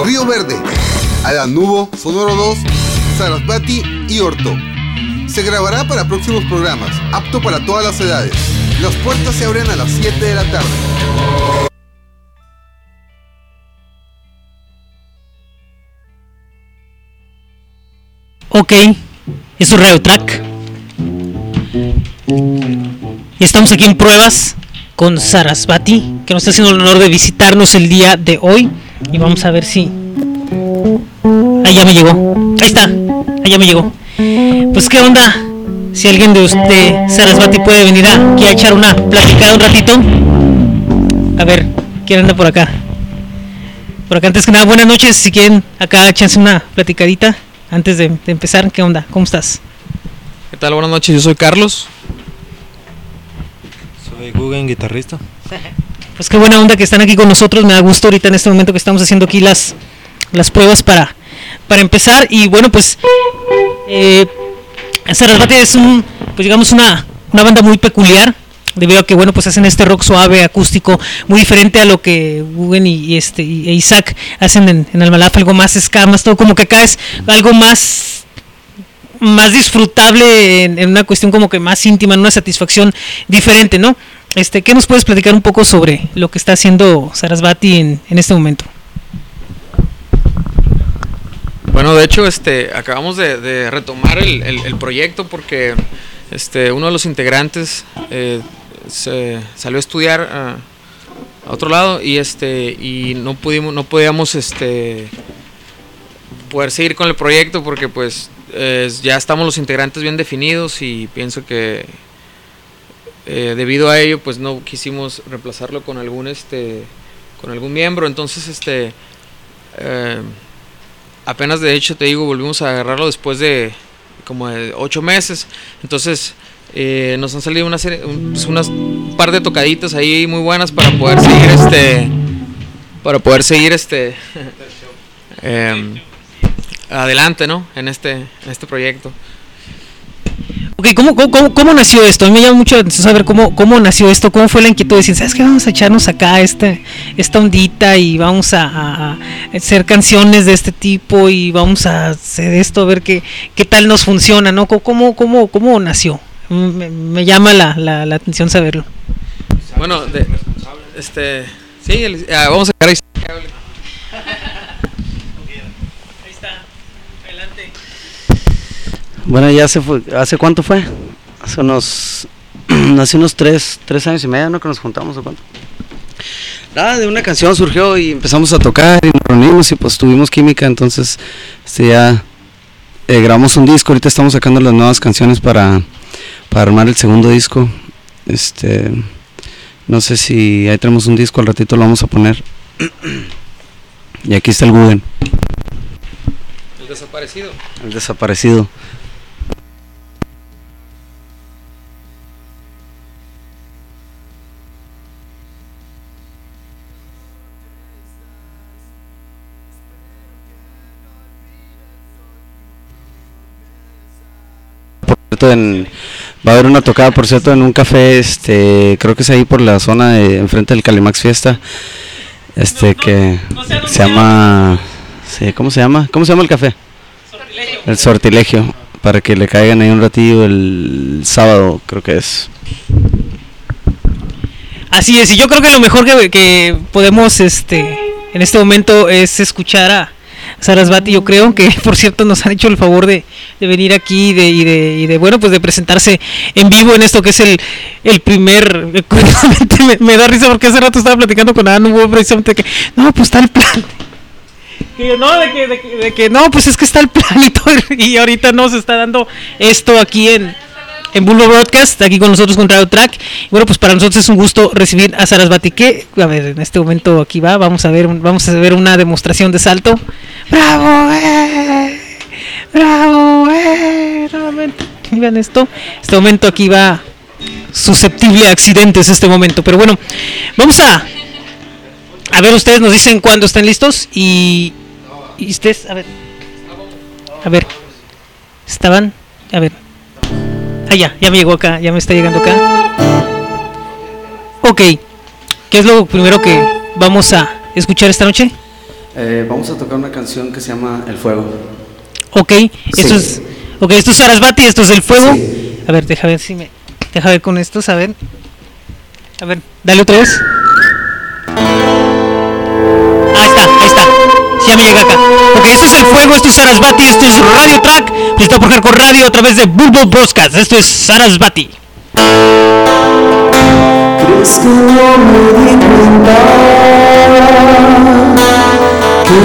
Speaker 4: Río Verde, Nubo, Sonoro 2, Sarasvati y Orto. Se grabará para próximos programas, apto para todas las edades. Las puertas se abren a las 7 de la tarde.
Speaker 5: Ok, es un radio track. Y estamos aquí en pruebas con Sarasvati, que nos está haciendo el honor de visitarnos el día de hoy. Y vamos a ver si. Ahí ya me llegó. Ahí está. Ahí ya me llegó. Pues qué onda. Si alguien de usted, Sarasvati, puede venir aquí a echar una platicada un ratito. A ver, ¿quién anda por acá? Por acá antes que nada, buenas noches. Si quieren acá echarse una platicadita antes de, de empezar. ¿Qué onda? ¿Cómo estás?
Speaker 12: ¿Qué tal? Buenas noches, yo soy Carlos. Soy Guggen, guitarrista.
Speaker 5: Pues qué buena onda que están aquí con nosotros. Me da gusto ahorita en este momento que estamos haciendo aquí las, las pruebas para, para empezar. Y bueno, pues eh, Sarasvati es un, pues digamos una, una banda muy peculiar. Debido a que bueno pues hacen este rock suave, acústico, muy diferente a lo que Guggen y, este y e Isaac hacen en, en Almalaf, algo más escamas, todo como que acá es algo más más disfrutable en, en una cuestión como que más íntima, en una satisfacción diferente, ¿no? Este, ¿Qué nos puedes platicar un poco sobre lo que está haciendo Sarasvati en, en este momento?
Speaker 12: Bueno, de hecho, este, acabamos de, de retomar el, el- proyecto porque este, uno de los integrantes eh, se salió a estudiar a, a otro lado y este y no pudimos, no podíamos este poder seguir con el proyecto porque pues ya estamos los integrantes bien definidos y pienso que eh, debido a ello pues no quisimos reemplazarlo con algún este con algún miembro. Entonces este eh, apenas de hecho te digo volvimos a agarrarlo después de como de ocho meses. Entonces eh, nos han salido una serie un, pues, unas un par de tocaditas ahí muy buenas para poder seguir este para poder seguir este em, adelante no en este en este proyecto
Speaker 5: Ok, ¿cómo, cómo, cómo- nació esto? A mí me llama mucho la atención saber cómo, cómo nació esto, cómo fue la inquietud de decir, ¿sabes qué? Vamos a echarnos acá este, esta ondita y vamos a, a- hacer canciones de este tipo y vamos a hacer esto, a ver qué, qué tal nos funciona, ¿no? ¿Cómo, cómo, cómo, nació? Me, me llama la, la, la atención saberlo.
Speaker 12: bueno de, este sí el- ah, vamos a dejar ahí
Speaker 5: Ahí está, adelante.
Speaker 13: Bueno, ya se fue, ¿hace cuánto fue? Hace unos, hace unos tres, tres años y medio, ¿no? Que nos juntamos, ¿o cuánto? Nada, de una canción surgió y empezamos a tocar y nos reunimos y pues tuvimos química, entonces este ya eh, grabamos un disco, ahorita estamos sacando las nuevas canciones para, para armar el segundo disco. Este, no sé si ahí tenemos un disco, al ratito lo vamos a poner. y aquí está el Guggen,
Speaker 12: el desaparecido
Speaker 13: el desaparecido. Cierto, en- va a haber una tocada, por cierto, en un café, este, creo que es ahí por la zona de enfrente del Calimax Fiesta, este que se llama, sí, ¿cómo se llama? ¿Cómo se llama el café? El Sortilegio, para que le caigan ahí un ratillo el sábado, creo que es.
Speaker 5: Así es, y yo creo que lo mejor que, que podemos este en este momento es escuchar a Sarasvati, yo creo que por cierto nos han hecho el favor de, venir aquí y de, y de, y de, bueno pues de presentarse en vivo en esto que es el, el primer eh, curiosamente me, me da risa porque hace rato estaba platicando con Anu precisamente que no pues está el plan. Que yo, no, de que, de, que, no, pues es que está el plan y todo, y ahorita nos está dando esto aquí en, en Bulbo Broadcast, aquí con nosotros con Radio Track. Bueno, pues para nosotros es un gusto recibir a Sarasvati, que, a ver, en este momento aquí va, vamos a ver, vamos a ver una demostración de salto. ¡Bravo! eh! ¡Bravo! eh! Nuevamente, vean esto. Este momento aquí va susceptible a accidentes este momento, pero bueno, vamos a a ver, ustedes nos dicen cuándo están listos y, y ustedes, a ver, a ver, estaban, a ver, ah ya, ya me llegó acá, ya me está llegando acá. Ok, ¿qué es lo primero que vamos a escuchar esta noche?
Speaker 13: Eh, vamos a tocar una canción que se llama El Fuego.
Speaker 5: Ok, esto
Speaker 13: Sí.
Speaker 5: es, ok, esto es Sarasvati, esto es el fuego. A ver, deja ver si me, deja ver con estos, a ver, a ver, dale otra vez. Ahí está, ahí está. Ya me llega acá. Ok, esto es el fuego, esto es Sarasvati, esto es Radio Track, presentado por Hardcore Radio a través de Bulbo Broadcast. Esto es Sarasvati.
Speaker 2: ¿Crees que no me di cuenta que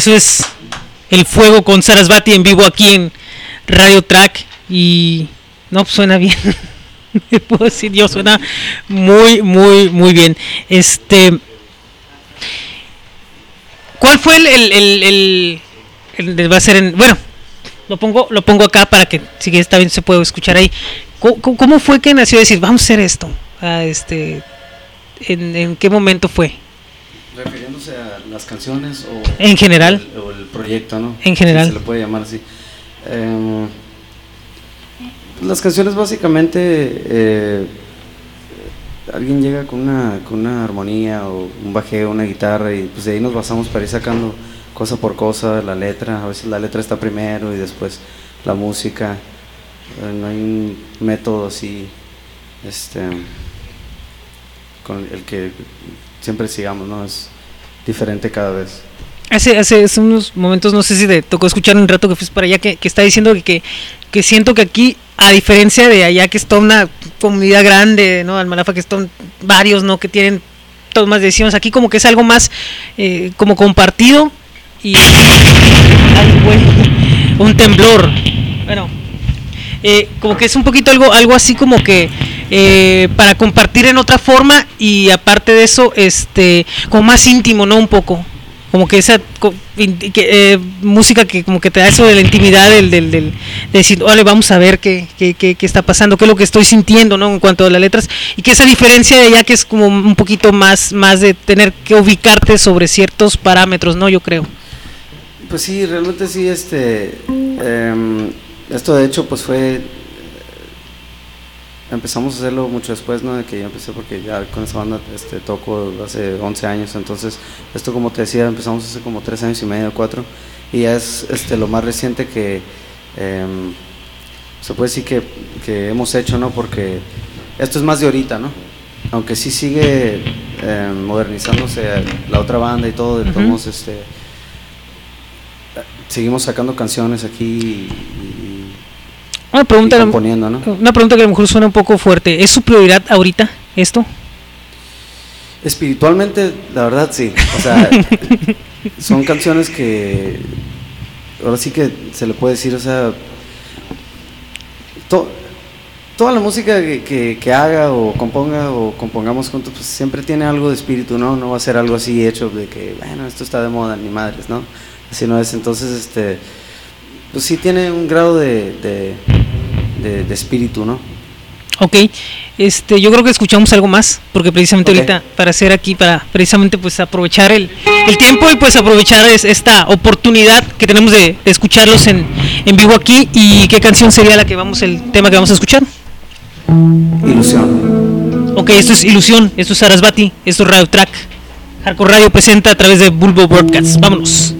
Speaker 5: eso es El Fuego con Sarasvati en vivo aquí en Radio Track. Y no, pues suena bien. Puedo decir yo, suena muy, muy, muy bien. Este. ¿Cuál fue el, el, el, va a ser en, bueno, lo pongo, lo pongo acá para que si está bien se puede escuchar ahí. ¿Cómo, cómo- cómo fue que nació decir, vamos a hacer esto? Ah, este, ¿en, en qué momento fue?
Speaker 13: Refiriéndose a las canciones o
Speaker 5: En general.
Speaker 13: el, o el proyecto, ¿no?
Speaker 5: En general.
Speaker 13: Si se le puede llamar así. Em, las canciones básicamente eh, alguien llega con una, con una armonía o un bajeo, una guitarra y pues de ahí nos basamos para ir sacando cosa por cosa, la letra, a veces la letra está primero y después la música. Eh, no hay un método así este con el que siempre sigamos, ¿no? Es diferente cada vez.
Speaker 5: Hace, hace, hace unos momentos, no sé si te tocó escuchar un rato que fuiste para allá, que, que está diciendo que, que, que siento que aquí, a diferencia de allá, que está una comunidad grande, ¿no? Almalafa, que están varios, ¿no? Que tienen tomas de decisiones, aquí como que es algo más eh, como compartido y... Ay, güey, un temblor. Bueno, eh, como que es un poquito algo, algo así como que eh, para compartir en otra forma y aparte de eso, este, como más íntimo, ¿no? Un poco. Como que esa eh, música que como que te da eso de la intimidad del, del, de decir, vale, vamos a ver qué, qué, qué, está pasando, qué es lo que estoy sintiendo, ¿no? En cuanto a las letras. Y que esa diferencia de allá que es como un poquito más, más de tener que ubicarte sobre ciertos parámetros, ¿no? Yo creo.
Speaker 13: Pues sí, realmente sí, este, em, esto de hecho pues fue, empezamos a hacerlo mucho después, ¿no? De que yo empecé porque ya con esa banda este, toco hace 11 años, entonces esto como te decía empezamos hace como 3 años y medio, 4, y ya es este, lo más reciente que em, se puede decir que, que hemos hecho, ¿no? Porque esto es más de ahorita, ¿no? Aunque sí sigue em, modernizándose la otra banda y todo, de todos este seguimos sacando canciones aquí
Speaker 5: Una pregunta, una pregunta que a lo mejor suena un poco fuerte. ¿Es su prioridad ahorita esto?
Speaker 13: Espiritualmente, la verdad sí. O sea, son canciones que ahora sí que se le puede decir, o sea, to- toda la música que, que- que haga o componga o compongamos juntos, pues siempre tiene algo de espíritu, ¿no? No va a ser algo así hecho de que, bueno, esto está de moda, ni madres, ¿no? Así no es. Entonces, este, pues sí tiene un grado de, de, de- de espíritu, ¿no?
Speaker 14: Ok, este, yo creo que escuchamos algo más, porque precisamente ahorita para hacer aquí, para precisamente pues aprovechar el, el tiempo y pues aprovechar es- esta oportunidad que tenemos de, de escucharlos en, en vivo aquí y qué canción sería la que vamos, el tema que vamos a escuchar.
Speaker 13: Ilusión.
Speaker 14: Ok, esto es Ilusión, esto es Sarasvati, esto es Radio Track. Hardcore Radio presenta a través de Bulbo Broadcast. Vámonos.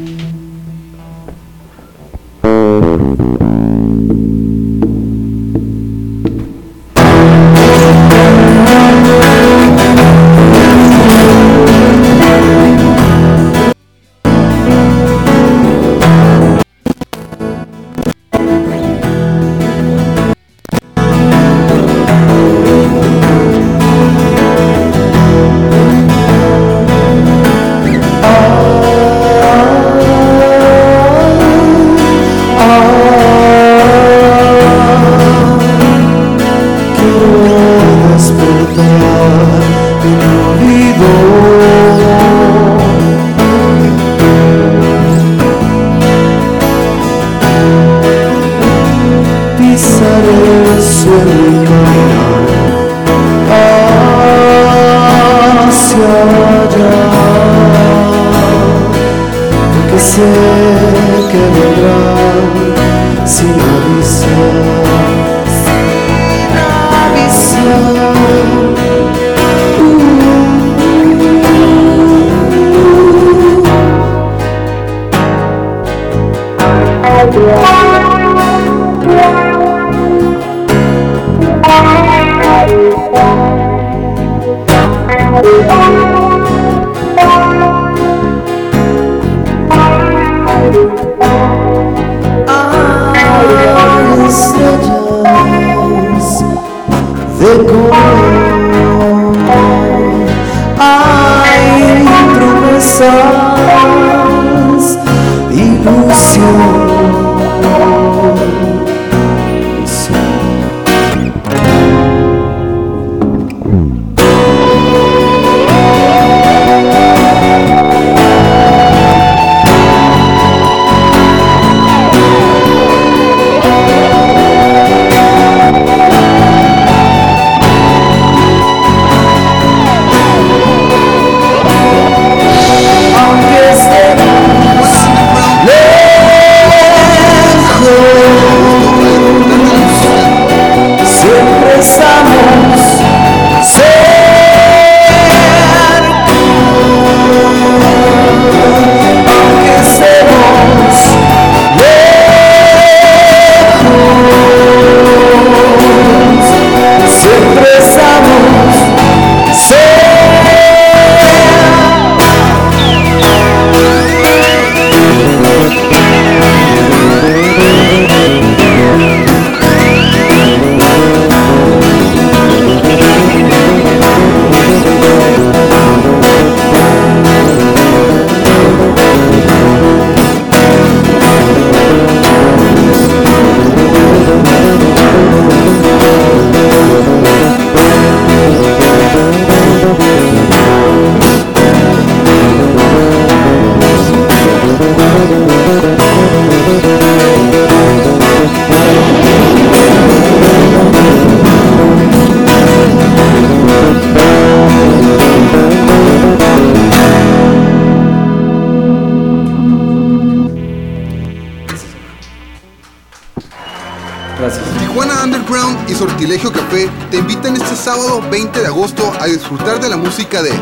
Speaker 15: De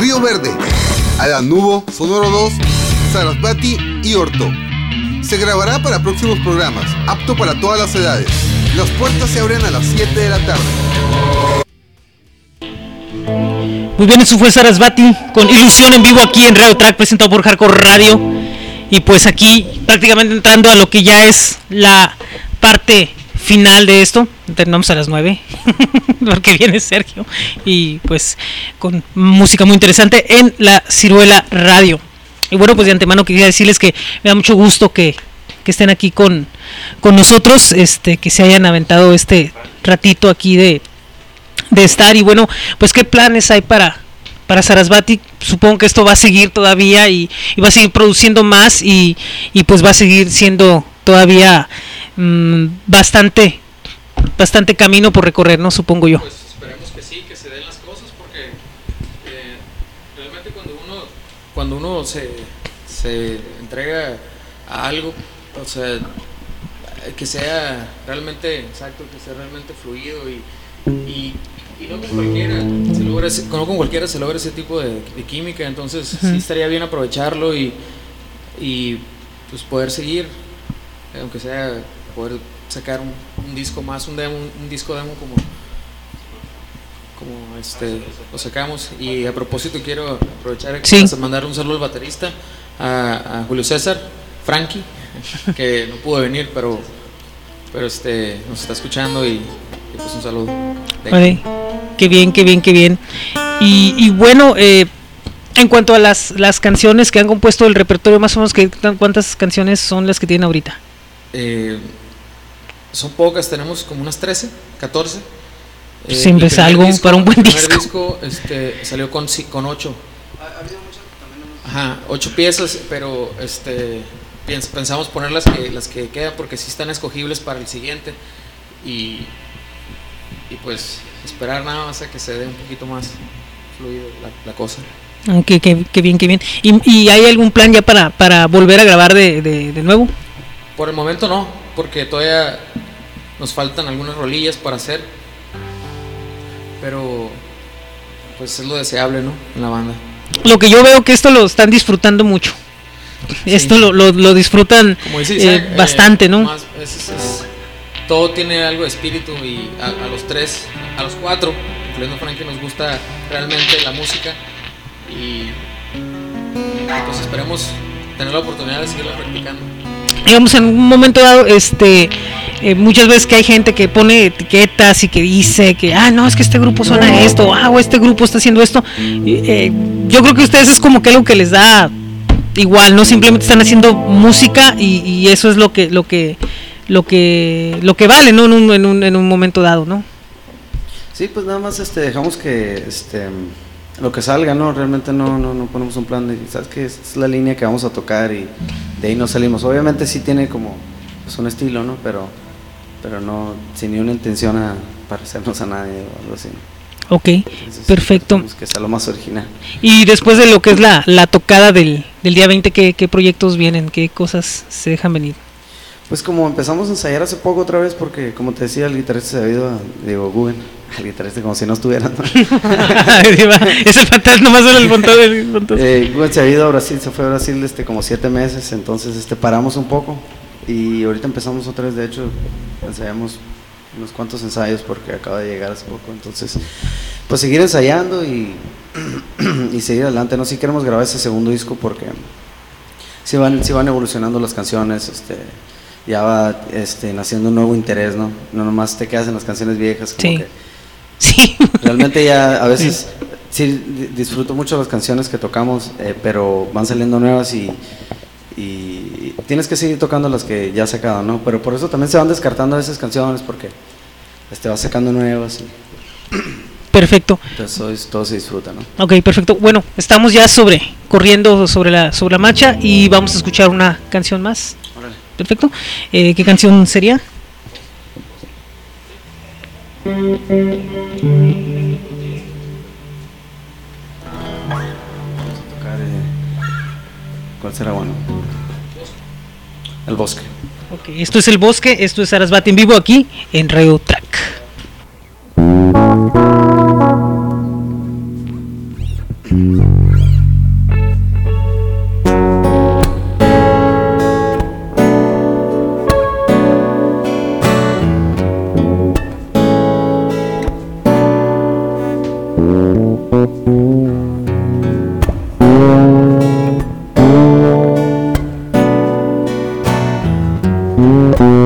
Speaker 4: Río Verde, Nubo, Sonoro 2, Sarasvati y Orto. Se grabará para próximos programas, apto para todas las edades. Las puertas se abren a las 7 de la tarde.
Speaker 14: Muy bien, eso fue Sarasvati con Ilusión en vivo aquí en Radio Track presentado por Hardcore Radio. Y pues aquí prácticamente entrando a lo que ya es la parte final de esto. Terminamos a las 9 porque viene Sergio y pues con música muy interesante en la Ciruela Radio. Y bueno, pues de antemano quería decirles que me da mucho gusto que
Speaker 5: que estén aquí con, con nosotros, este, que se hayan aventado este ratito aquí de, de estar. Y bueno, pues qué planes hay para, para Sarasvati. Supongo que esto va a seguir todavía y, va a seguir produciendo más y, y pues va a seguir siendo todavía mm, bastante, bastante camino por recorrer, ¿no? Supongo yo.
Speaker 12: Pues esperemos que sí, que se den las cosas, porque eh, realmente cuando uno, cuando uno se, se entrega a algo, o sea, que sea realmente exacto, que sea realmente fluido y, y, y no con cualquiera se logra ese, no con cualquiera se logra ese tipo de, de química, entonces sí estaría bien aprovecharlo y, y pues poder seguir, aunque sea poder sacar un, un disco más, un demo, un, disco demo como como este lo sacamos y a propósito quiero aprovechar
Speaker 5: Sí.
Speaker 12: para mandar un saludo al baterista a, a Julio César Frankie que no pudo venir pero pero este nos está escuchando y, y pues un saludo
Speaker 5: Vale. Qué bien, qué bien, qué bien. Y, y bueno, eh, en cuanto a las, las canciones que han compuesto el repertorio, más o menos, ¿qué, ¿cuántas canciones son las que tienen ahorita?
Speaker 12: Eh, son pocas tenemos como unas 13 14 Eh,
Speaker 5: Siempre es algo para un buen
Speaker 12: el primer
Speaker 5: disco.
Speaker 12: disco este, salió con, con 8 Ajá, ocho piezas, pero este piens- pensamos poner las que las que quedan porque sí están escogibles para el siguiente y, y pues esperar nada más a que se dé un poquito más fluido la, la cosa.
Speaker 5: Ah, Qué, qué- qué bien, qué bien. ¿Y, y hay algún plan ya para, para volver a grabar de, de, de nuevo?
Speaker 12: Por el momento no, porque todavía nos faltan algunas rolillas para hacer, pero pues es lo deseable, ¿no? En la banda.
Speaker 5: Lo que yo veo que esto lo están disfrutando mucho. Esto lo, lo, lo disfrutan eh,
Speaker 12: eh,
Speaker 5: bastante, ¿no?
Speaker 12: más- es- es- es- todo tiene algo de espíritu y a, a los tres, a los cuatro, incluyendo a Frankie, nos gusta realmente la música y pues esperemos tener la oportunidad de seguirla practicando.
Speaker 5: Digamos en un momento dado este eh, muchas veces que hay gente que pone etiquetas y que dice que ah no es que este grupo suena esto ah o este grupo está haciendo esto eh, yo creo que ustedes es como que algo que les da igual no simplemente están haciendo música y, y eso es lo que lo que lo que lo que vale no en un, en un, en un momento dado no
Speaker 13: Sí, pues nada más este, dejamos que este, lo que salga, ¿no? Realmente no, no, no ponemos un plan de, ¿sabes qué? Es es la línea que vamos a tocar y de ahí nos salimos. Obviamente sí tiene como pues, un estilo, ¿no? Pero, pero no, sin ni una intención a parecernos a nadie o algo así.
Speaker 5: ok
Speaker 13: Entonces,
Speaker 5: perfecto
Speaker 13: Que sea lo más original.
Speaker 5: y después de lo que es la, la tocada del, del día 20 ¿qué, qué proyectos vienen qué cosas se dejan venir
Speaker 13: Pues como empezamos a ensayar hace poco otra vez, porque como te decía, el guitarrista se ha ido, a, digo, Guggen, el guitarrista como si no estuviera, ¿no?
Speaker 5: es el fantasma nomás era el montón del montón.
Speaker 13: Eh, Guggen se ha ido a Brasil, se fue a Brasil este, como siete meses, entonces este, paramos un poco y ahorita empezamos otra vez, de hecho, ensayamos unos cuantos ensayos porque acaba de llegar hace poco, entonces, pues seguir ensayando y, y seguir adelante, ¿no? Si queremos grabar ese segundo disco porque si van, sí van evolucionando las canciones, este, ya va este, naciendo un nuevo interés, ¿no? No nomás te quedas en las canciones viejas, como
Speaker 5: Sí.
Speaker 13: que
Speaker 5: Sí.
Speaker 13: realmente ya a veces sí di- disfruto mucho las canciones que tocamos, eh, pero van saliendo nuevas y, y tienes que seguir tocando las que ya has sacado, ¿no? Pero por eso también se van descartando esas canciones porque este, vas sacando nuevas y
Speaker 5: Perfecto.
Speaker 13: entonces todo, es- todo se disfruta, ¿no?
Speaker 5: Ok, perfecto. Bueno, estamos ya sobre corriendo sobre la sobre la marcha y vamos a escuchar una canción más. Perfecto. Eh, ¿Qué canción sería?
Speaker 13: Tocar, eh, ¿Cuál será bueno? El bosque.
Speaker 5: Ok, esto es El Bosque, esto es Sarasvati en vivo aquí en Radio Track.
Speaker 14: Mm-hmm.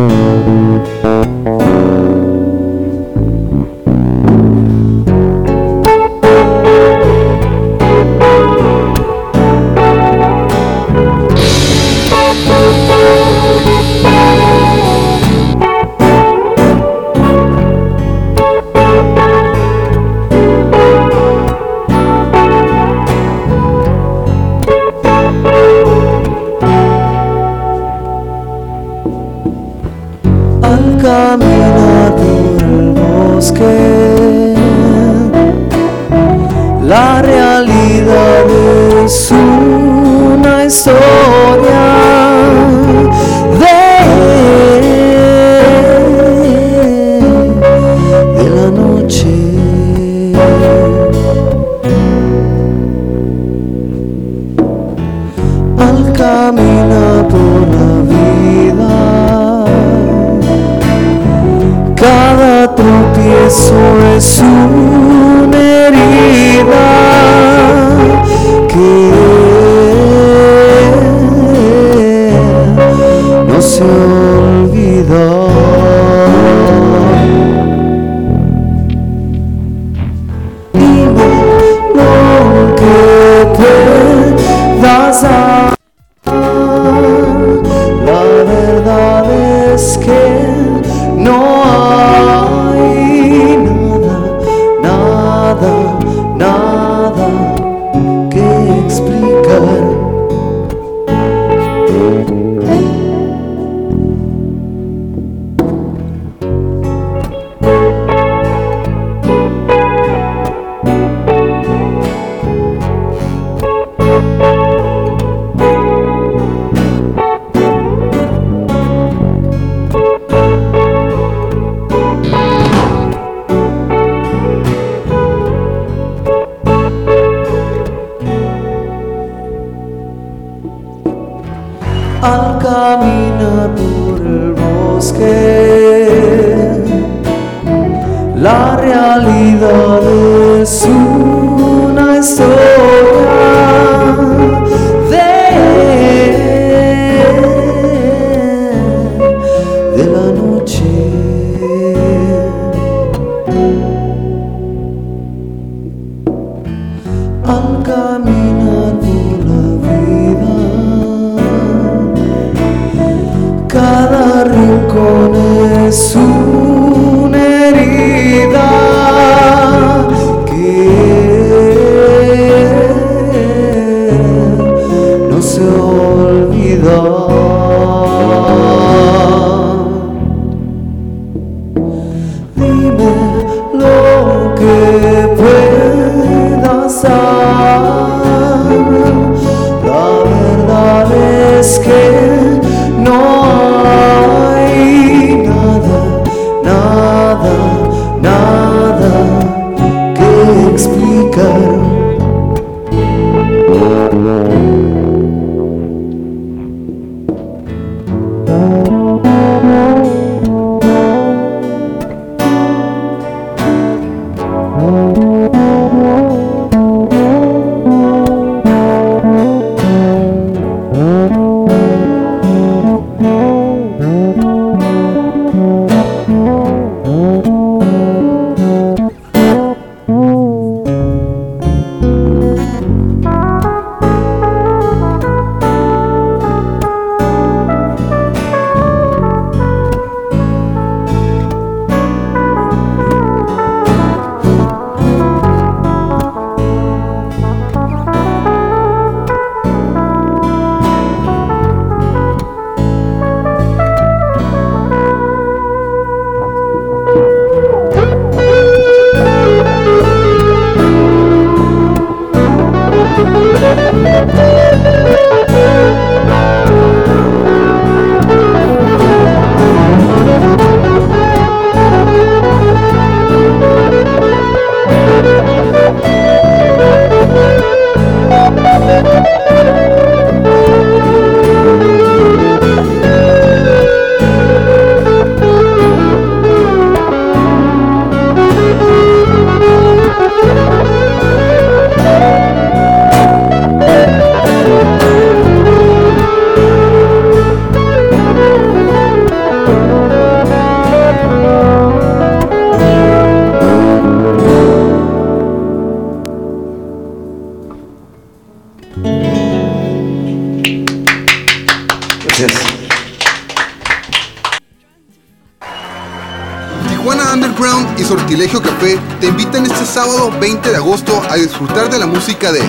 Speaker 14: De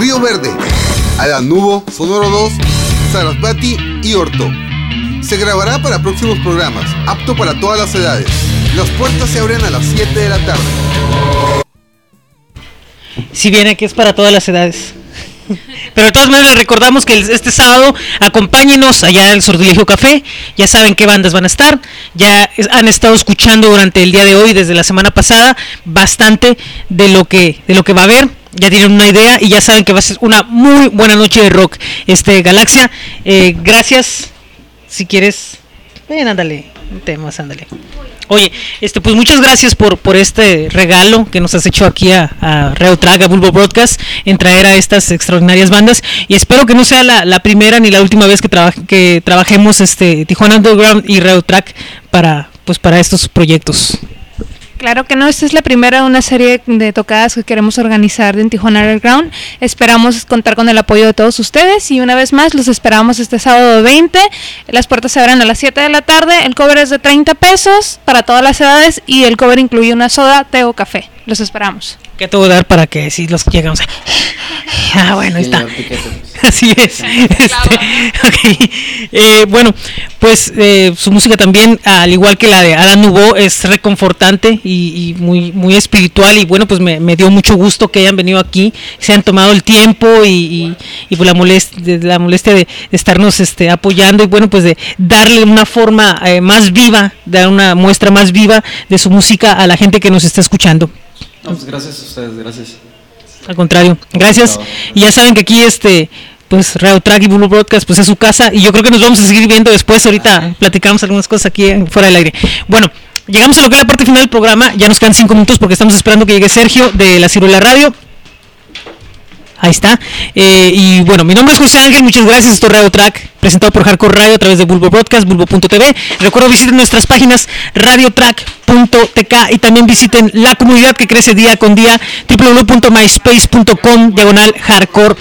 Speaker 4: Río Verde, Nubo, Sonoro 2, Sarasvati y Orto. Se grabará para próximos programas, apto para todas las edades. Las puertas se abren a las 7 de la tarde.
Speaker 5: Si viene que es para todas las edades. Pero de todas maneras les recordamos que este sábado acompáñenos allá en el Café. Ya saben qué bandas van a estar. Ya han estado escuchando durante el día de hoy, desde la semana pasada, bastante de lo que de lo que va a haber. Ya tienen una idea y ya saben que va a ser una muy buena noche de rock. Este Galaxia, eh, gracias. Si quieres, ven, ándale, temas, ándale. Oye, este, pues muchas gracias por, por este regalo que nos has hecho aquí a, a Reo Track, a Bulbo Broadcast, en traer a estas extraordinarias bandas. Y espero que no sea la, la primera ni la última vez que, traba- que trabajemos este Tijuana Underground y Reo Track para, pues, para estos proyectos.
Speaker 16: Claro que no, esta es la primera de una serie de tocadas que queremos organizar en Tijuana Underground. Esperamos contar con el apoyo de todos ustedes y una vez más los esperamos este sábado 20. Las puertas se abren a las 7 de la tarde. El cover es de 30 pesos para todas las edades y el cover incluye una soda, té o café. Los esperamos.
Speaker 5: ¿Qué te voy a dar para que si los llegamos a... Ah, bueno, ahí está. Así es. Este. Eh, bueno, pues eh, su música también, al igual que la de Adam Nubo, es reconfortante y, y muy, muy espiritual. Y bueno, pues me, me dio mucho gusto que hayan venido aquí, se han tomado el tiempo y, y, y pues la molestia, de, la molestia de, de estarnos este, apoyando y bueno, pues de darle una forma eh, más viva, dar una muestra más viva de su música a la gente que nos está escuchando.
Speaker 17: No, pues gracias a ustedes, gracias.
Speaker 5: Al contrario, gracias. Y ya saben que aquí este pues Reo Track y Blue Broadcast pues es su casa y yo creo que nos vamos a seguir viendo después, ahorita platicamos algunas cosas aquí eh, fuera del aire. Bueno, llegamos a lo que es la parte final del programa, ya nos quedan cinco minutos porque estamos esperando que llegue Sergio de la Ciruela Radio. Ahí está. Eh, y bueno, mi nombre es José Ángel, muchas gracias. Esto es Radio Track, presentado por Hardcore Radio a través de Bulbo Broadcast, bulbo.tv. Recuerdo visiten nuestras páginas radiotrack.tk y también visiten la comunidad que crece día con día, www.myspace.com, diagonal hardcore.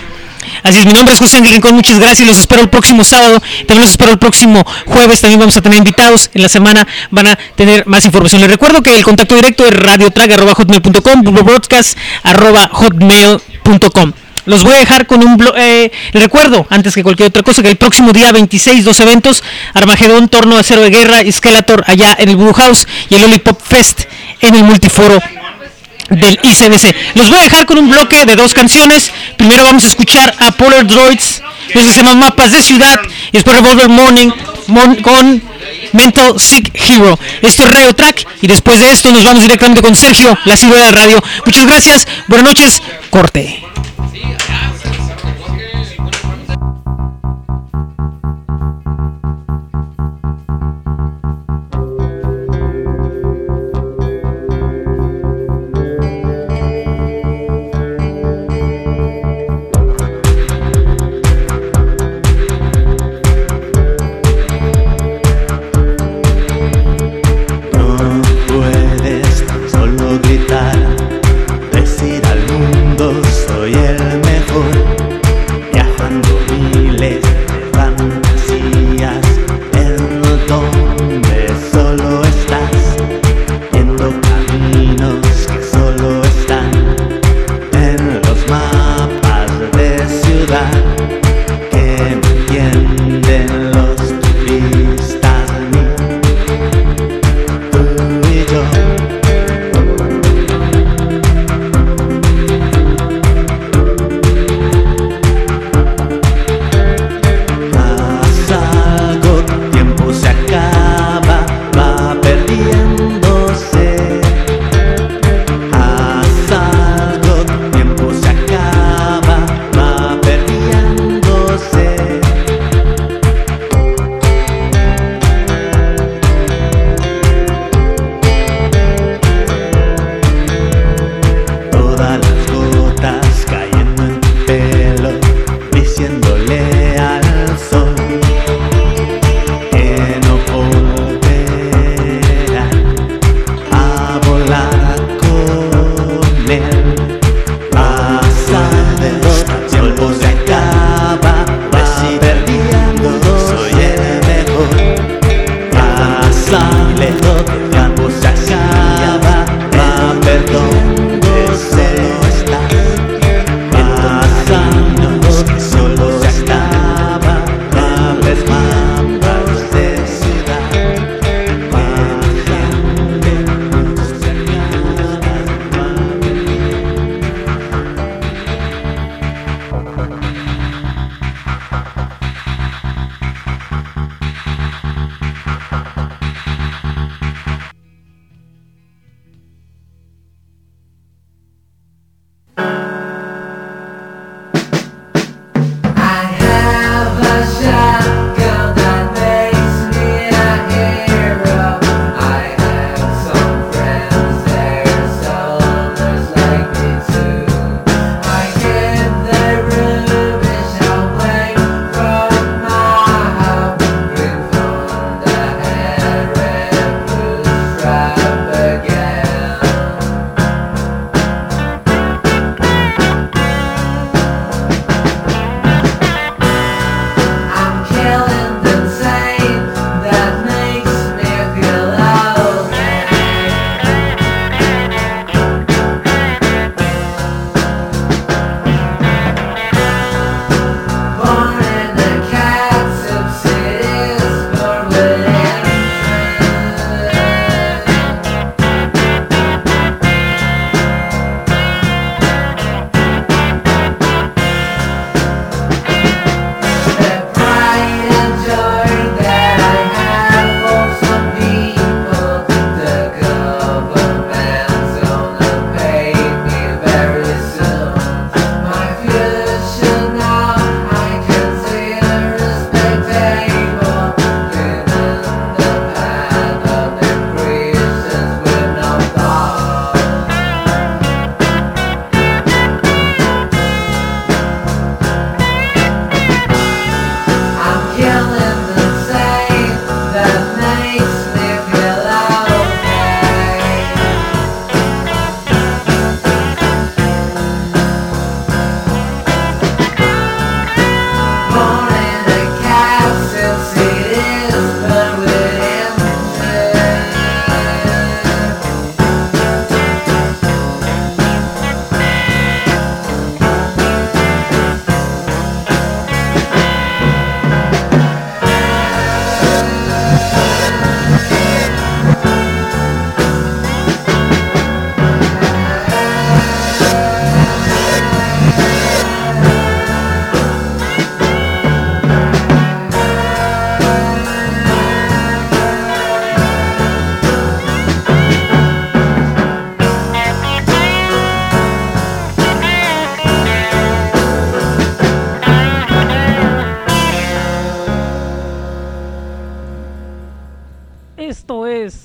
Speaker 5: Así es, mi nombre es José Ángel Rincón, muchas gracias, los espero el próximo sábado, también los espero el próximo jueves, también vamos a tener invitados, en la semana van a tener más información. Les recuerdo que el contacto directo es radiotrack.hotmail.com, bulbobroadcast.hotmail.com. Los voy a dejar con un eh, recuerdo, antes que cualquier otra cosa, que el próximo día 26, dos eventos, Armagedón, Torno Acero de Guerra Skeletor allá en el Blue House y el Lollipop Fest en el Multiforo del ICDC. Los voy a dejar con un bloque de dos canciones. Primero vamos a escuchar a Polar Droids, que se llama Mapas de Ciudad, y después Revolver Morning Mon- con Mental Sick Hero. Esto es Radio Track, y después de esto nos vamos directamente con Sergio, la ciudad de radio. Muchas gracias, buenas noches, corte.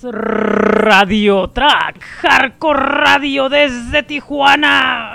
Speaker 5: Radio Track, Hardcore Radio desde Tijuana.